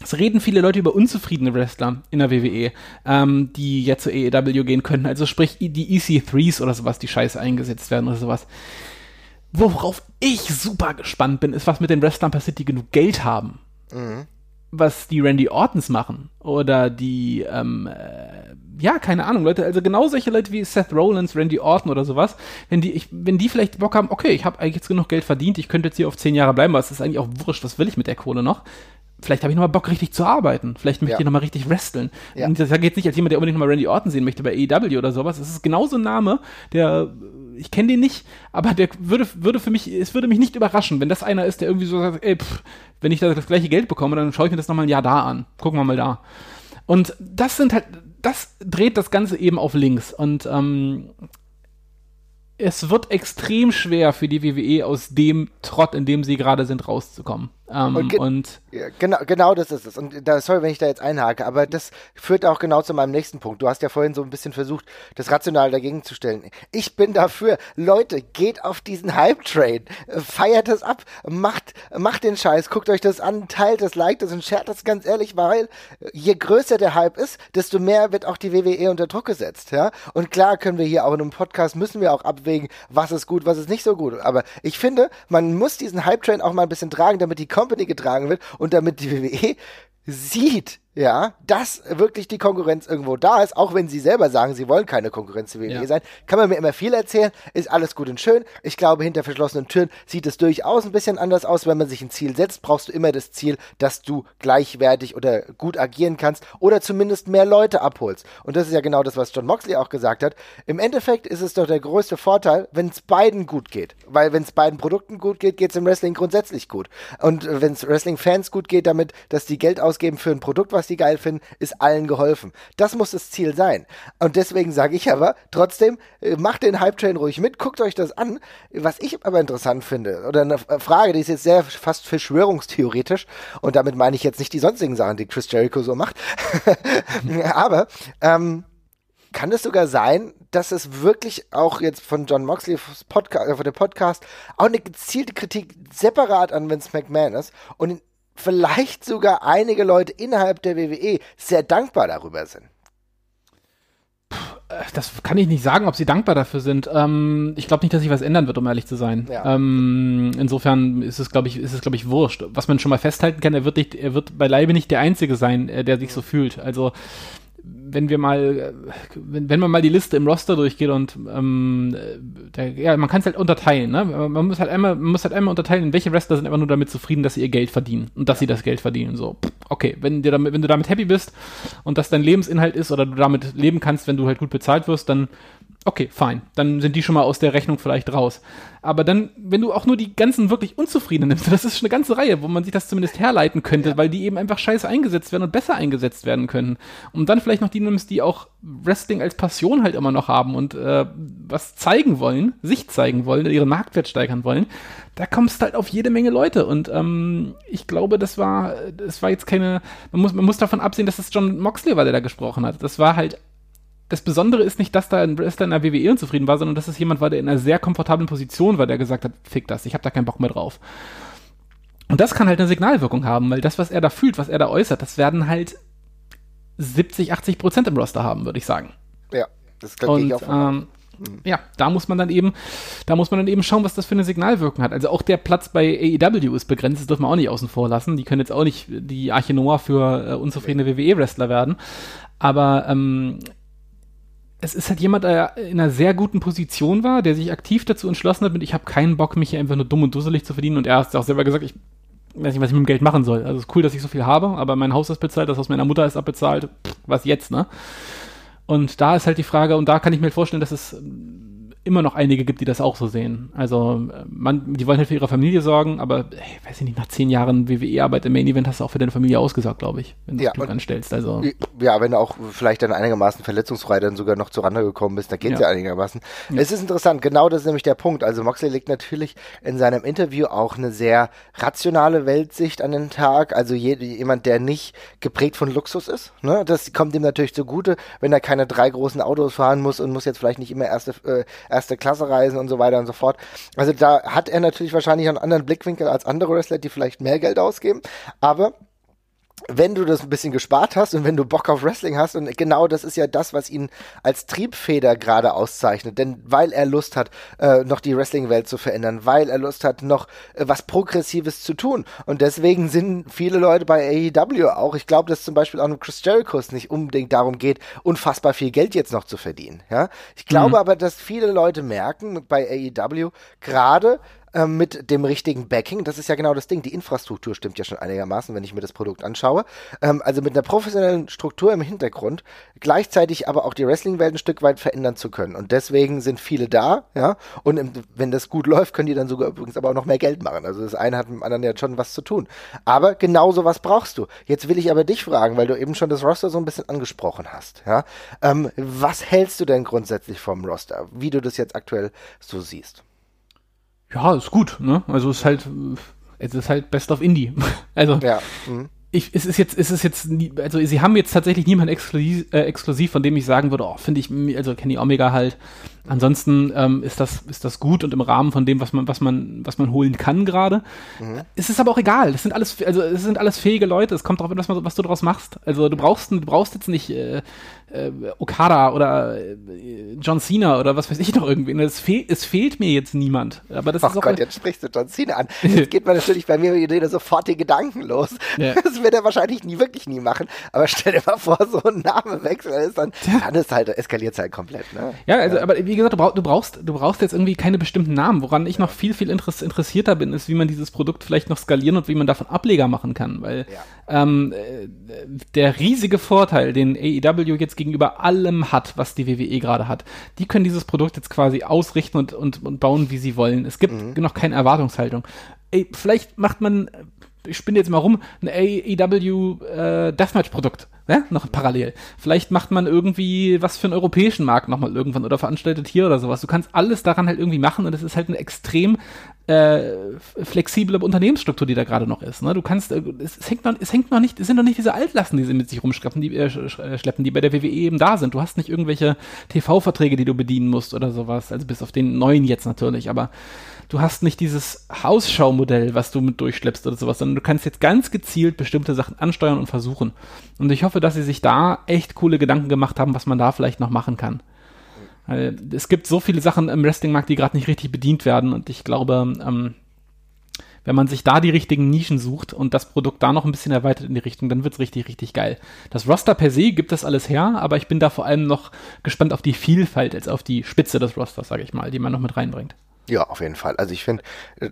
es reden viele Leute über unzufriedene Wrestler in der WWE, ähm, die jetzt zur AEW gehen könnten. Also sprich die EC3s oder sowas, die scheiße eingesetzt werden oder sowas. Worauf ich super gespannt bin, ist, was mit den Wrestlern passiert, die genug Geld haben. Mhm. Was die Randy Ortons machen. Oder die, ähm, äh, ja, keine Ahnung, Leute, also genau solche Leute wie Seth Rollins, Randy Orton oder sowas, wenn die, ich, wenn die vielleicht Bock haben, okay, ich habe eigentlich jetzt genug Geld verdient, ich könnte jetzt hier auf zehn Jahre bleiben, aber es ist eigentlich auch wurscht, was will ich mit der Kohle noch? vielleicht habe ich nochmal Bock, richtig zu arbeiten. Vielleicht möchte ja. ich nochmal richtig wresteln. Ja. Und das geht nicht als jemand, der unbedingt nochmal Randy Orton sehen möchte bei AEW oder sowas. Das ist genauso ein Name, der, ich kenne den nicht, aber der würde, würde für mich, es würde mich nicht überraschen, wenn das einer ist, der irgendwie so sagt, ey, pff, wenn ich da das gleiche Geld bekomme, dann schaue ich mir das nochmal ein Jahr da an. Gucken wir mal da. Und das sind halt, das dreht das Ganze eben auf links. Und ähm, es wird extrem schwer für die WWE aus dem Trott, in dem sie gerade sind, rauszukommen. Ähm, und, ge und genau, genau das ist es. Und da, sorry, wenn ich da jetzt einhake, aber das führt auch genau zu meinem nächsten Punkt. Du hast ja vorhin so ein bisschen versucht, das rational dagegen zu stellen. Ich bin dafür, Leute, geht auf diesen Hype-Train, feiert es ab, macht, macht den Scheiß, guckt euch das an, teilt es, liked es und shared das ganz ehrlich, weil je größer der Hype ist, desto mehr wird auch die WWE unter Druck gesetzt, ja. Und klar können wir hier auch in einem Podcast, müssen wir auch abwägen, was ist gut, was ist nicht so gut. Aber ich finde, man muss diesen Hype-Train auch mal ein bisschen tragen, damit die Company getragen wird und damit die WWE sieht, ja, dass wirklich die Konkurrenz irgendwo da ist, auch wenn sie selber sagen, sie wollen keine Konkurrenz zu WWE ja. sein, kann man mir immer viel erzählen, ist alles gut und schön. Ich glaube, hinter verschlossenen Türen sieht es durchaus ein bisschen anders aus. Wenn man sich ein Ziel setzt, brauchst du immer das Ziel, dass du gleichwertig oder gut agieren kannst oder zumindest mehr Leute abholst. Und das ist ja genau das, was John Moxley auch gesagt hat. Im Endeffekt ist es doch der größte Vorteil, wenn es beiden gut geht. Weil wenn es beiden Produkten gut geht, geht es im Wrestling grundsätzlich gut. Und wenn es Wrestling-Fans gut geht damit, dass die Geld ausgeben für ein Produkt, was die geil finden, ist allen geholfen. Das muss das Ziel sein. Und deswegen sage ich aber trotzdem, äh, macht den Hype-Train ruhig mit, guckt euch das an. Was ich aber interessant finde, oder eine Frage, die ist jetzt sehr fast verschwörungstheoretisch, und damit meine ich jetzt nicht die sonstigen Sachen, die Chris Jericho so macht, aber ähm, kann es sogar sein, dass es wirklich auch jetzt von John Moxley Podcast, äh, von dem Podcast auch eine gezielte Kritik separat an Vince McMahon ist und vielleicht sogar einige Leute innerhalb der WWE sehr dankbar darüber sind? Das kann ich nicht sagen, ob sie dankbar dafür sind. Ähm, ich glaube nicht, dass sich was ändern wird, um ehrlich zu sein. Ja. Ähm, insofern ist es, glaube ich, ist es, glaube ich, wurscht. Was man schon mal festhalten kann, er wird nicht, er wird beileibe nicht der Einzige sein, äh, der sich so fühlt. Also wenn wir mal, wenn, wenn man mal die Liste im Roster durchgeht und ähm, der, ja, man kann es halt unterteilen, ne? Man muss halt einmal, man muss halt einmal unterteilen, welche Wrestler sind einfach nur damit zufrieden, dass sie ihr Geld verdienen und dass sie das Geld verdienen. So, okay, wenn dir damit, wenn du damit happy bist und das dein Lebensinhalt ist oder du damit leben kannst, wenn du halt gut bezahlt wirst, dann okay, fein. Dann sind die schon mal aus der Rechnung vielleicht raus. Aber dann, wenn du auch nur die ganzen wirklich Unzufriedenen nimmst, das ist schon eine ganze Reihe, wo man sich das zumindest herleiten könnte, ja. weil die eben einfach scheiße eingesetzt werden und besser eingesetzt werden können. Und dann vielleicht noch die nimmst, die auch Wrestling als Passion halt immer noch haben und äh, was zeigen wollen, sich zeigen wollen, ihren Marktwert steigern wollen, da kommst halt auf jede Menge Leute. Und ähm, ich glaube, das war, das war jetzt keine, man muss, man muss davon absehen, dass es John Moxley war, der da gesprochen hat. Das war halt das Besondere ist nicht, dass da ein Wrestler in der WWE unzufrieden war, sondern dass es jemand war, der in einer sehr komfortablen Position war, der gesagt hat, fick das, ich habe da keinen Bock mehr drauf. Und das kann halt eine Signalwirkung haben, weil das, was er da fühlt, was er da äußert, das werden halt 70, 80 Prozent im Roster haben, würde ich sagen. Ja, das kann ich auch ähm, ja, da muss man dann eben, da muss man dann eben schauen, was das für eine Signalwirkung hat. Also auch der Platz bei AEW ist begrenzt, das dürfen wir auch nicht außen vor lassen. Die können jetzt auch nicht die Arche Noah für äh, unzufriedene WWE-Wrestler werden. Aber ähm, es ist halt jemand, der in einer sehr guten Position war, der sich aktiv dazu entschlossen hat, mit ich habe keinen Bock, mich hier einfach nur dumm und dusselig zu verdienen. Und er hat auch selber gesagt, ich weiß nicht, was ich mit dem Geld machen soll. Also es ist cool, dass ich so viel habe, aber mein Haus ist bezahlt, das aus meiner Mutter ist abbezahlt. Pff, was jetzt, ne? Und da ist halt die Frage, und da kann ich mir vorstellen, dass es immer noch einige gibt, die das auch so sehen. Also man, die wollen halt für ihre Familie sorgen, aber ey, weiß ich nicht, nach zehn Jahren WWE-Arbeit im Main Event hast du auch für deine Familie ausgesagt, glaube ich, wenn du ja, Glück anstellst. Also ja, wenn du auch vielleicht dann einigermaßen verletzungsfrei dann sogar noch zur Rande gekommen bist, da geht es ja. ja. einigermaßen. Ja. Es ist interessant, genau das ist nämlich der Punkt. Also Moxley legt natürlich in seinem Interview auch eine sehr rationale Weltsicht an den Tag. Also jemand, der nicht geprägt von Luxus ist. Ne? Das kommt ihm natürlich zugute, wenn er keine drei großen Autos fahren muss und muss jetzt vielleicht nicht immer erste äh, erste Klasse reisen und so weiter und so fort. Also da hat er natürlich wahrscheinlich einen anderen Blickwinkel als andere Wrestler, die vielleicht mehr Geld ausgeben. Aber wenn du das ein bisschen gespart hast und wenn du Bock auf Wrestling hast, und genau das ist ja das, was ihn als Triebfeder gerade auszeichnet, denn weil er Lust hat, äh, noch die Wrestling-Welt zu verändern, weil er Lust hat, noch äh, was Progressives zu tun. Und deswegen sind viele Leute bei AEW auch, ich glaube, dass zum Beispiel auch Chris Jericho nicht unbedingt darum geht, unfassbar viel Geld jetzt noch zu verdienen. Ja? Ich glaube mhm. aber, dass viele Leute merken bei AEW, gerade ähm, mit dem richtigen Backing. Das ist ja genau das Ding. Die Infrastruktur stimmt ja schon einigermaßen, wenn ich mir das Produkt anschaue. Ähm, also mit einer professionellen Struktur im Hintergrund, gleichzeitig aber auch die Wrestling-Welt ein Stück weit verändern zu können. Und deswegen sind viele da, ja. Und im, wenn das gut läuft, können die dann sogar übrigens aber auch noch mehr Geld machen. Also das eine hat mit dem anderen ja schon was zu tun. Aber genau so was brauchst du. Jetzt will ich aber dich fragen, weil du eben schon das Roster so ein bisschen angesprochen hast, ja. Ähm, was hältst du denn grundsätzlich vom Roster? Wie du das jetzt aktuell so siehst? Ja, ist gut, ne? Also es ist halt, es ist halt Best of Indie. also ja. Mhm. Ich, es ist jetzt, es ist jetzt, nie, also sie haben jetzt tatsächlich niemanden exklusiv, äh, exklusiv, von dem ich sagen würde, oh, finde ich, also Kenny Omega halt Ansonsten ähm, ist das ist das gut und im Rahmen von dem, was man was man was man holen kann gerade. Mhm. Es ist aber auch egal. Das sind alles also es sind alles fähige Leute. Es kommt darauf an, was, was du daraus machst. Also du brauchst du brauchst jetzt nicht äh, äh, Okada oder äh, John Cena oder was weiß ich noch irgendwie. Es, fehl, es fehlt mir jetzt niemand. Aber das Ach ist auch Gott, jetzt sprichst du John Cena an. Jetzt geht man natürlich bei mir wieder sofort die Gedanken los. Ja. Das wird er wahrscheinlich nie wirklich nie machen. Aber stell dir mal vor, so ein Namewechsel ist dann, ja. dann ist halt eskaliert es halt komplett. Ne? Ja, also ja. aber wie gesagt, du, brauch, du, brauchst, du brauchst jetzt irgendwie keine bestimmten Namen. Woran ich noch viel, viel interessierter bin, ist, wie man dieses Produkt vielleicht noch skalieren und wie man davon Ableger machen kann. Weil ja. ähm, äh, der riesige Vorteil, den AEW jetzt gegenüber allem hat, was die WWE gerade hat, die können dieses Produkt jetzt quasi ausrichten und, und, und bauen, wie sie wollen. Es gibt mhm. noch keine Erwartungshaltung. Ey, vielleicht macht man ich spinne jetzt mal rum, ein AEW äh, Deathmatch-Produkt, ne? noch parallel. Vielleicht macht man irgendwie was für einen europäischen Markt nochmal irgendwann oder veranstaltet hier oder sowas. Du kannst alles daran halt irgendwie machen und es ist halt ein extrem äh, flexible Unternehmensstruktur, die da gerade noch ist. Ne? Du kannst, äh, es, es, hängt noch, es hängt noch nicht, es sind noch nicht diese Altlasten, die sie mit sich rumschleppen, die, äh, schleppen, die bei der WWE eben da sind. Du hast nicht irgendwelche TV-Verträge, die du bedienen musst oder sowas, also bis auf den neuen jetzt natürlich, aber du hast nicht dieses Hausschau-Modell, was du mit durchschleppst oder sowas, sondern du kannst jetzt ganz gezielt bestimmte Sachen ansteuern und versuchen. Und ich hoffe, dass sie sich da echt coole Gedanken gemacht haben, was man da vielleicht noch machen kann. Es gibt so viele Sachen im Wrestlingmarkt, die gerade nicht richtig bedient werden und ich glaube, ähm, wenn man sich da die richtigen Nischen sucht und das Produkt da noch ein bisschen erweitert in die Richtung, dann wird es richtig, richtig geil. Das Roster per se gibt das alles her, aber ich bin da vor allem noch gespannt auf die Vielfalt als auf die Spitze des Rosters, sage ich mal, die man noch mit reinbringt. Ja, auf jeden Fall. Also ich finde,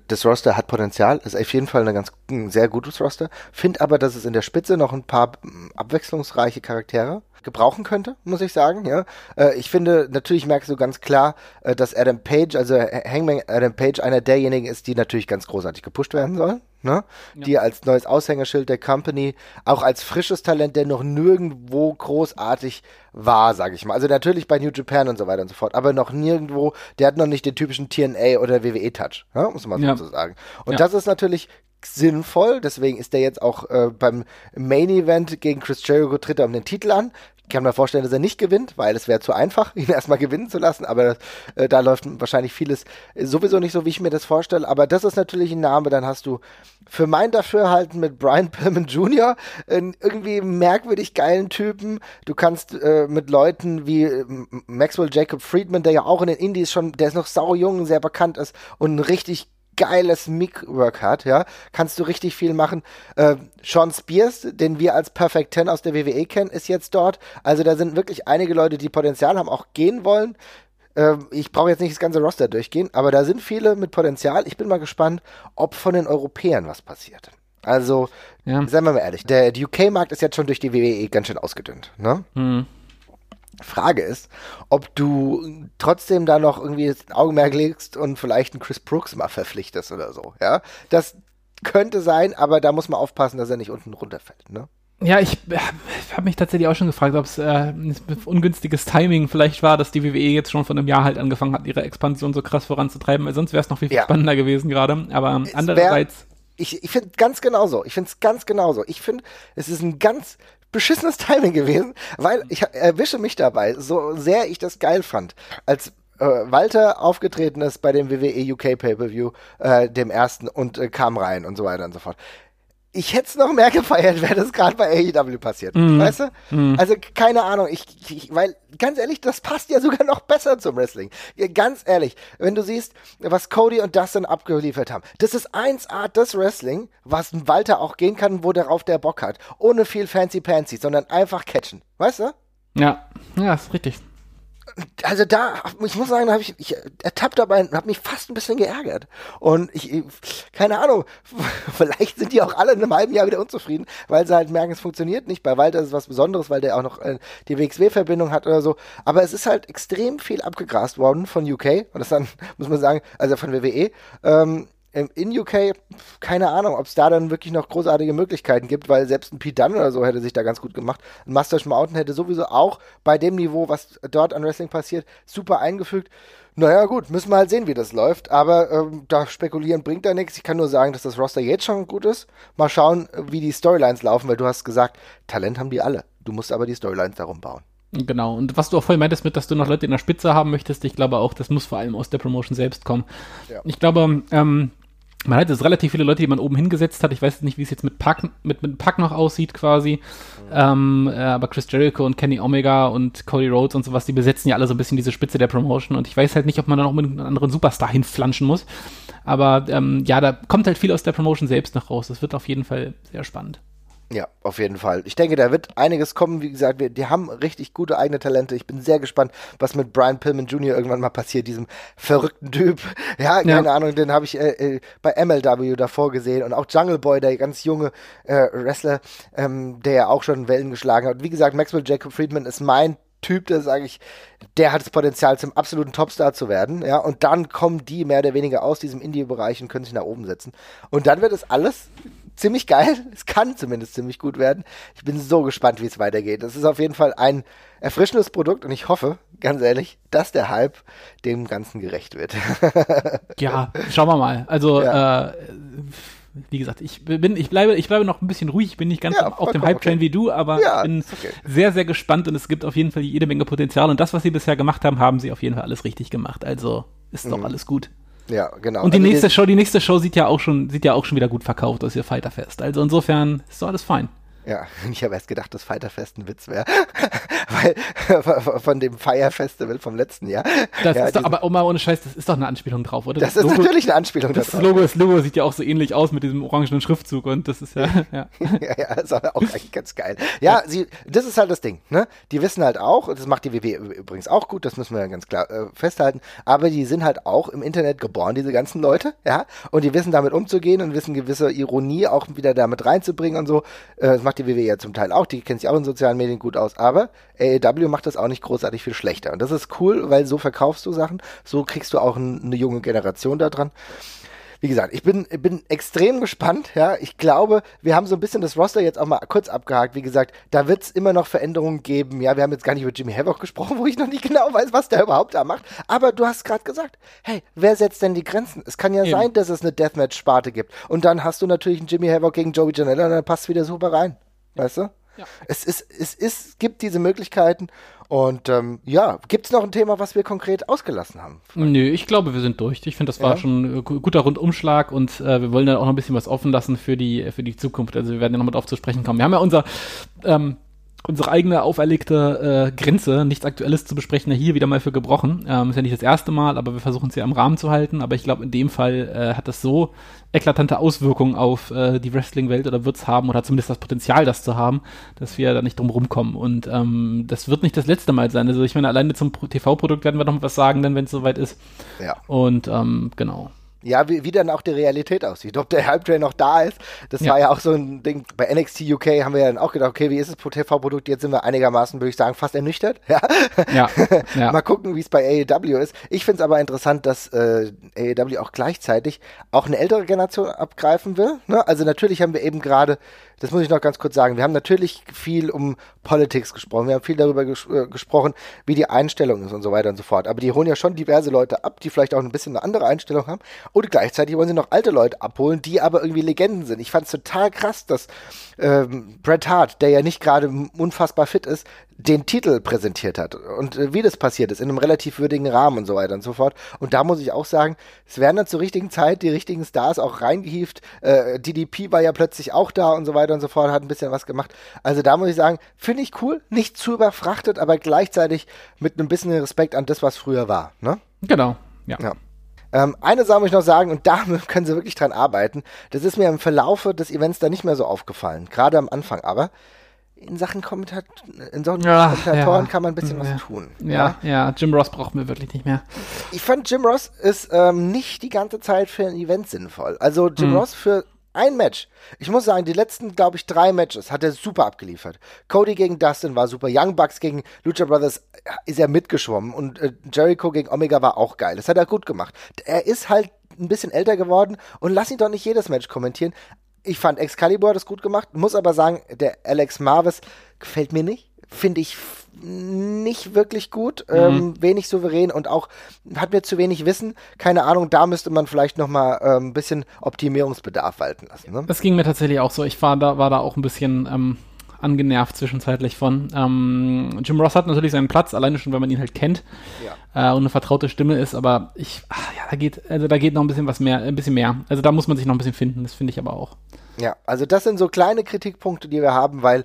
das Roster hat Potenzial, ist auf jeden Fall ein ganz ein sehr gutes Roster. Finde aber, dass es in der Spitze noch ein paar hm, abwechslungsreiche Charaktere gebrauchen könnte, muss ich sagen. Ja, äh, ich finde, natürlich merkst du ganz klar, äh, dass Adam Page, also Hangman Adam Page, einer derjenigen ist, die natürlich ganz großartig gepusht werden soll. Ne? Ja. Die als neues Aushängeschild der Company, auch als frisches Talent, der noch nirgendwo großartig war, sage ich mal. Also natürlich bei New Japan und so weiter und so fort, aber noch nirgendwo, der hat noch nicht den typischen TNA oder WWE-Touch, ne? muss man ja. so sagen. Und ja. das ist natürlich sinnvoll, deswegen ist der jetzt auch äh, beim Main Event gegen Chris Jericho tritt er um den Titel an. Ich kann mir vorstellen, dass er nicht gewinnt, weil es wäre zu einfach, ihn erstmal gewinnen zu lassen. Aber äh, da läuft wahrscheinlich vieles sowieso nicht so, wie ich mir das vorstelle. Aber das ist natürlich ein Name. Dann hast du für mein Dafürhalten mit Brian Pillman Jr. einen irgendwie merkwürdig geilen Typen. Du kannst äh, mit Leuten wie äh, Maxwell Jacob Friedman, der ja auch in den Indies schon, der ist noch sau jung, sehr bekannt ist und ein richtig geiles Mic-Work hat, ja, kannst du richtig viel machen. Äh, Sean Spears, den wir als Perfect Ten aus der WWE kennen, ist jetzt dort. Also da sind wirklich einige Leute, die Potenzial haben, auch gehen wollen. Äh, ich brauche jetzt nicht das ganze Roster durchgehen, aber da sind viele mit Potenzial. Ich bin mal gespannt, ob von den Europäern was passiert. Also, ja. seien wir mal ehrlich, der, der UK-Markt ist jetzt schon durch die WWE ganz schön ausgedünnt, ne? Mhm. Frage ist, ob du trotzdem da noch irgendwie ein Augenmerk legst und vielleicht einen Chris Brooks mal verpflichtest oder so, ja. Das könnte sein, aber da muss man aufpassen, dass er nicht unten runterfällt, ne? Ja, ich, ich habe mich tatsächlich auch schon gefragt, ob es äh, ungünstiges Timing vielleicht war, dass die WWE jetzt schon vor einem Jahr halt angefangen hat, ihre Expansion so krass voranzutreiben, weil sonst wäre es noch viel, viel ja. spannender gewesen gerade. Aber es andererseits. ich, ich finde ganz genauso. Ich finde es ganz genauso. Ich finde, es ist ein ganz beschissenes Timing gewesen, weil ich erwische mich dabei, so sehr ich das geil fand, als äh, Walter aufgetreten ist bei dem WWE UK Pay-Per-View, äh, dem ersten, und äh, kam rein und so weiter und so fort ich hätte es noch mehr gefeiert, wäre das gerade bei AEW passiert. Mm. Weißt du? Mm. Also keine Ahnung, ich, ich, weil ganz ehrlich, das passt ja sogar noch besser zum Wrestling. Ganz ehrlich, wenn du siehst, was Cody und Dustin abgeliefert haben, das ist 1A das Wrestling, was ein Walter auch gehen kann, wo darauf der Bock hat. Ohne viel fancy pancy, sondern einfach catchen. Weißt du? Ja, ja, ist richtig also da, ich muss sagen, da habe ich, ich ertappt dabei und habe mich fast ein bisschen geärgert. Und ich, keine Ahnung, vielleicht sind die auch alle in einem halben Jahr wieder unzufrieden, weil sie halt merken, es funktioniert nicht. Bei Walter ist es was Besonderes, weil der auch noch äh, die WXW-Verbindung hat oder so. Aber es ist halt extrem viel abgegrast worden von UK und das dann, muss man sagen, also von WWE. Ähm, in UK, keine Ahnung, ob es da dann wirklich noch großartige Möglichkeiten gibt, weil selbst ein Pete Dunne oder so hätte sich da ganz gut gemacht. Ein Mustache Mountain hätte sowieso auch bei dem Niveau, was dort an Wrestling passiert, super eingefügt. Naja, gut, müssen wir halt sehen, wie das läuft. Aber ähm, da spekulieren bringt da nichts. Ich kann nur sagen, dass das Roster jetzt schon gut ist. Mal schauen, wie die Storylines laufen, weil du hast gesagt, Talent haben die alle. Du musst aber die Storylines darum bauen. Genau, und was du auch voll meintest mit, dass du noch Leute in der Spitze haben möchtest, ich glaube auch, das muss vor allem aus der Promotion selbst kommen. Ja. Ich glaube, ähm, man hat jetzt relativ viele Leute, die man oben hingesetzt hat. Ich weiß nicht, wie es jetzt mit Pack, mit, mit Pack noch aussieht quasi. Ähm, äh, aber Chris Jericho und Kenny Omega und Cody Rhodes und sowas, die besetzen ja alle so ein bisschen diese Spitze der Promotion. Und ich weiß halt nicht, ob man da noch mit einem anderen Superstar hinflanschen muss. Aber ähm, ja, da kommt halt viel aus der Promotion selbst noch raus. Das wird auf jeden Fall sehr spannend. Ja, auf jeden Fall. Ich denke, da wird einiges kommen. Wie gesagt, wir, die haben richtig gute eigene Talente. Ich bin sehr gespannt, was mit Brian Pillman Jr. irgendwann mal passiert, diesem verrückten Typ. Ja, keine ja. Ahnung, den habe ich äh, äh, bei MLW davor gesehen und auch Jungle Boy, der ganz junge äh, Wrestler, ähm, der ja auch schon Wellen geschlagen hat. Wie gesagt, Maxwell Jacob Friedman ist mein Typ, der sage ich, der hat das Potenzial zum absoluten Topstar zu werden, ja, und dann kommen die mehr oder weniger aus diesem Indie-Bereich und können sich nach oben setzen. Und dann wird es alles ziemlich geil. Es kann zumindest ziemlich gut werden. Ich bin so gespannt, wie es weitergeht. Das ist auf jeden Fall ein erfrischendes Produkt und ich hoffe, ganz ehrlich, dass der Hype dem Ganzen gerecht wird. ja, schauen wir mal. Also, ja. äh, wie gesagt, ich bin, ich bleibe, ich bleibe noch ein bisschen ruhig, ich bin nicht ganz ja, auf dem Hype-Train okay. wie du, aber ja, bin okay. sehr, sehr gespannt und es gibt auf jeden Fall jede Menge Potenzial und das, was sie bisher gemacht haben, haben sie auf jeden Fall alles richtig gemacht. Also ist mhm. doch alles gut. Ja, genau. Und die also nächste Show, die nächste Show sieht ja auch schon, sieht ja auch schon wieder gut verkauft aus ihr Fighterfest. Also insofern ist doch alles fein. Ja, ich habe erst gedacht, dass Fighterfest ein Witz wäre. Weil von dem Fire Festival vom letzten Jahr. Das ja, ist doch, aber oh mal ohne Scheiß, das ist doch eine Anspielung drauf, oder? Das, das ist Logo, natürlich eine Anspielung das drauf. Logo, das Logo sieht ja auch so ähnlich aus mit diesem orangenen Schriftzug und das ist ja. Ja, ja, ja ist auch eigentlich ganz geil. Ja, sie, das ist halt das Ding, ne? Die wissen halt auch, das macht die WW übrigens auch gut, das müssen wir ja ganz klar äh, festhalten, aber die sind halt auch im Internet geboren, diese ganzen Leute, ja? Und die wissen damit umzugehen und wissen gewisse Ironie auch wieder damit reinzubringen und so. Äh, das macht macht die WWE ja zum Teil auch, die kennt sich auch in sozialen Medien gut aus, aber AEW macht das auch nicht großartig viel schlechter. Und das ist cool, weil so verkaufst du Sachen, so kriegst du auch ein, eine junge Generation da dran wie gesagt, ich bin, bin extrem gespannt. Ja, ich glaube, wir haben so ein bisschen das Roster jetzt auch mal kurz abgehakt. Wie gesagt, da wird es immer noch Veränderungen geben. Ja, wir haben jetzt gar nicht über Jimmy Havoc gesprochen, wo ich noch nicht genau weiß, was der überhaupt da macht. Aber du hast gerade gesagt, hey, wer setzt denn die Grenzen? Es kann ja Eben. sein, dass es eine Deathmatch-Sparte gibt. Und dann hast du natürlich einen Jimmy Havoc gegen Joey Janela und dann passt wieder super rein. Weißt du? Ja. Es, ist, es ist, gibt diese Möglichkeiten. Und ähm, ja, gibt es noch ein Thema, was wir konkret ausgelassen haben? Nö, ich glaube, wir sind durch. Ich finde, das war ja. schon ein guter Rundumschlag und äh, wir wollen dann auch noch ein bisschen was offen lassen für die, für die Zukunft. Also wir werden ja noch mal drauf zu sprechen kommen. Wir haben ja unser ähm, unsere eigene auferlegte äh, Grenze, nichts Aktuelles zu besprechen, hier wieder mal für gebrochen. Ähm, ist ja nicht das erste Mal, aber wir versuchen es ja im Rahmen zu halten. Aber ich glaube, in dem Fall äh, hat das so eklatante Auswirkungen auf äh, die Wrestling-Welt oder wird es haben oder zumindest das Potenzial, das zu haben, dass wir da nicht drum rumkommen. Und ähm, das wird nicht das letzte Mal sein. Also ich meine, alleine zum TV-Produkt werden wir noch was sagen, dann wenn es soweit ist. Ja. Und ähm, genau. Ja, wie, wie dann auch die Realität aussieht. Ob der Hype Train noch da ist, das ja. war ja auch so ein Ding. Bei NXT UK haben wir ja dann auch gedacht, okay, wie ist das TV-Produkt? Jetzt sind wir einigermaßen, würde ich sagen, fast ernüchtert. Ja. ja. ja. Mal gucken, wie es bei AEW ist. Ich finde es aber interessant, dass äh, AEW auch gleichzeitig auch eine ältere Generation abgreifen will. Ne? Also natürlich haben wir eben gerade das muss ich noch ganz kurz sagen. Wir haben natürlich viel um Politics gesprochen. Wir haben viel darüber ges äh, gesprochen, wie die Einstellung ist und so weiter und so fort. Aber die holen ja schon diverse Leute ab, die vielleicht auch ein bisschen eine andere Einstellung haben. Und gleichzeitig wollen sie noch alte Leute abholen, die aber irgendwie Legenden sind. Ich fand es total krass, dass ähm, Bret Hart, der ja nicht gerade unfassbar fit ist, den Titel präsentiert hat und äh, wie das passiert ist, in einem relativ würdigen Rahmen und so weiter und so fort. Und da muss ich auch sagen, es werden dann zur richtigen Zeit die richtigen Stars auch reingehieft. Äh, DDP war ja plötzlich auch da und so weiter und so fort, hat ein bisschen was gemacht. Also da muss ich sagen, finde ich cool, nicht zu überfrachtet, aber gleichzeitig mit einem bisschen Respekt an das, was früher war. Ne? Genau, ja. ja. Ähm, eine Sache muss ich noch sagen, und da können sie wirklich dran arbeiten. Das ist mir im Verlaufe des Events da nicht mehr so aufgefallen, gerade am Anfang aber in Sachen Kommentat in Sachen ja, Kommentatoren ja. kann man ein bisschen ja. was tun. Ja, ja, Jim Ross braucht mir wirklich nicht mehr. Ich fand Jim Ross ist ähm, nicht die ganze Zeit für ein Event sinnvoll. Also Jim hm. Ross für ein Match. Ich muss sagen, die letzten, glaube ich, drei Matches hat er super abgeliefert. Cody gegen Dustin war super. Young Bucks gegen Lucha Brothers äh, ist er mitgeschwommen. Und äh, Jericho gegen Omega war auch geil. Das hat er gut gemacht. Er ist halt ein bisschen älter geworden und lass ihn doch nicht jedes Match kommentieren ich fand Excalibur das gut gemacht, muss aber sagen, der Alex Marvis gefällt mir nicht. Finde ich nicht wirklich gut, mhm. ähm, wenig souverän und auch hat mir zu wenig Wissen. Keine Ahnung, da müsste man vielleicht noch mal ein bisschen Optimierungsbedarf walten lassen. Ne? Das ging mir tatsächlich auch so. Ich war da, war da auch ein bisschen ähm, angenervt zwischenzeitlich von. Ähm, Jim Ross hat natürlich seinen Platz, alleine schon, wenn man ihn halt kennt ja. äh, und eine vertraute Stimme ist, aber ich, ach, ja, da geht, also da geht noch ein bisschen was mehr, ein bisschen mehr. Also da muss man sich noch ein bisschen finden, das finde ich aber auch. Ja, also das sind so kleine Kritikpunkte, die wir haben, weil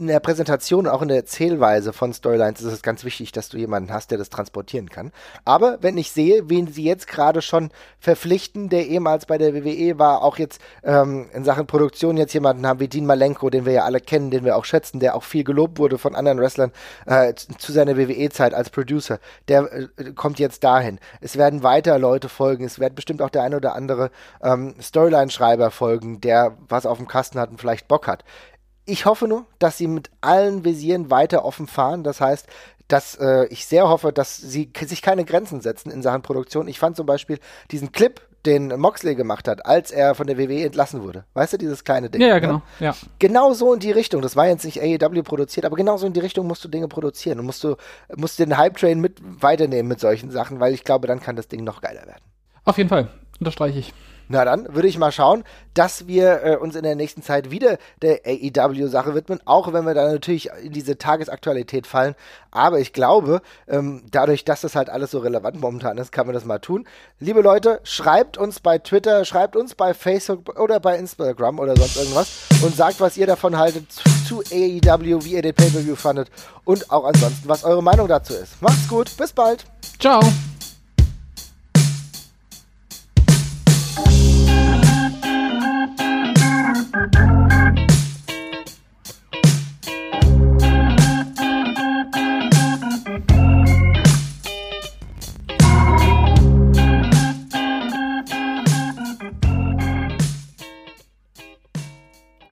in der Präsentation und auch in der Erzählweise von Storylines ist es ganz wichtig, dass du jemanden hast, der das transportieren kann. Aber wenn ich sehe, wen sie jetzt gerade schon verpflichten, der ehemals bei der WWE war, auch jetzt ähm, in Sachen Produktion jetzt jemanden haben wie Dean Malenko, den wir ja alle kennen, den wir auch schätzen, der auch viel gelobt wurde von anderen Wrestlern äh, zu seiner WWE-Zeit als Producer, der äh, kommt jetzt dahin. Es werden weiter Leute folgen, es wird bestimmt auch der eine oder andere ähm, Storyline-Schreiber folgen, der was auf dem Kasten hat und vielleicht Bock hat. Ich hoffe nur, dass sie mit allen Visieren weiter offen fahren. Das heißt, dass äh, ich sehr hoffe, dass sie sich keine Grenzen setzen in Sachen Produktion. Ich fand zum Beispiel diesen Clip, den Moxley gemacht hat, als er von der WWE entlassen wurde. Weißt du, dieses kleine Ding. Ja, ja, ne? genau. Ja. Genau so in die Richtung. Das war jetzt nicht AEW produziert, aber genau so in die Richtung musst du Dinge produzieren und musst du musst den Hype-Train mit weiternehmen mit solchen Sachen, weil ich glaube, dann kann das Ding noch geiler werden. Auf jeden Fall. Unterstreiche ich. Na dann würde ich mal schauen, dass wir äh, uns in der nächsten Zeit wieder der AEW-Sache widmen, auch wenn wir da natürlich in diese Tagesaktualität fallen. Aber ich glaube, ähm, dadurch, dass das halt alles so relevant momentan ist, kann man das mal tun. Liebe Leute, schreibt uns bei Twitter, schreibt uns bei Facebook oder bei Instagram oder sonst irgendwas und sagt, was ihr davon haltet zu, zu AEW, wie ihr den Pay-Per-View fandet und auch ansonsten, was eure Meinung dazu ist. Macht's gut, bis bald. Ciao.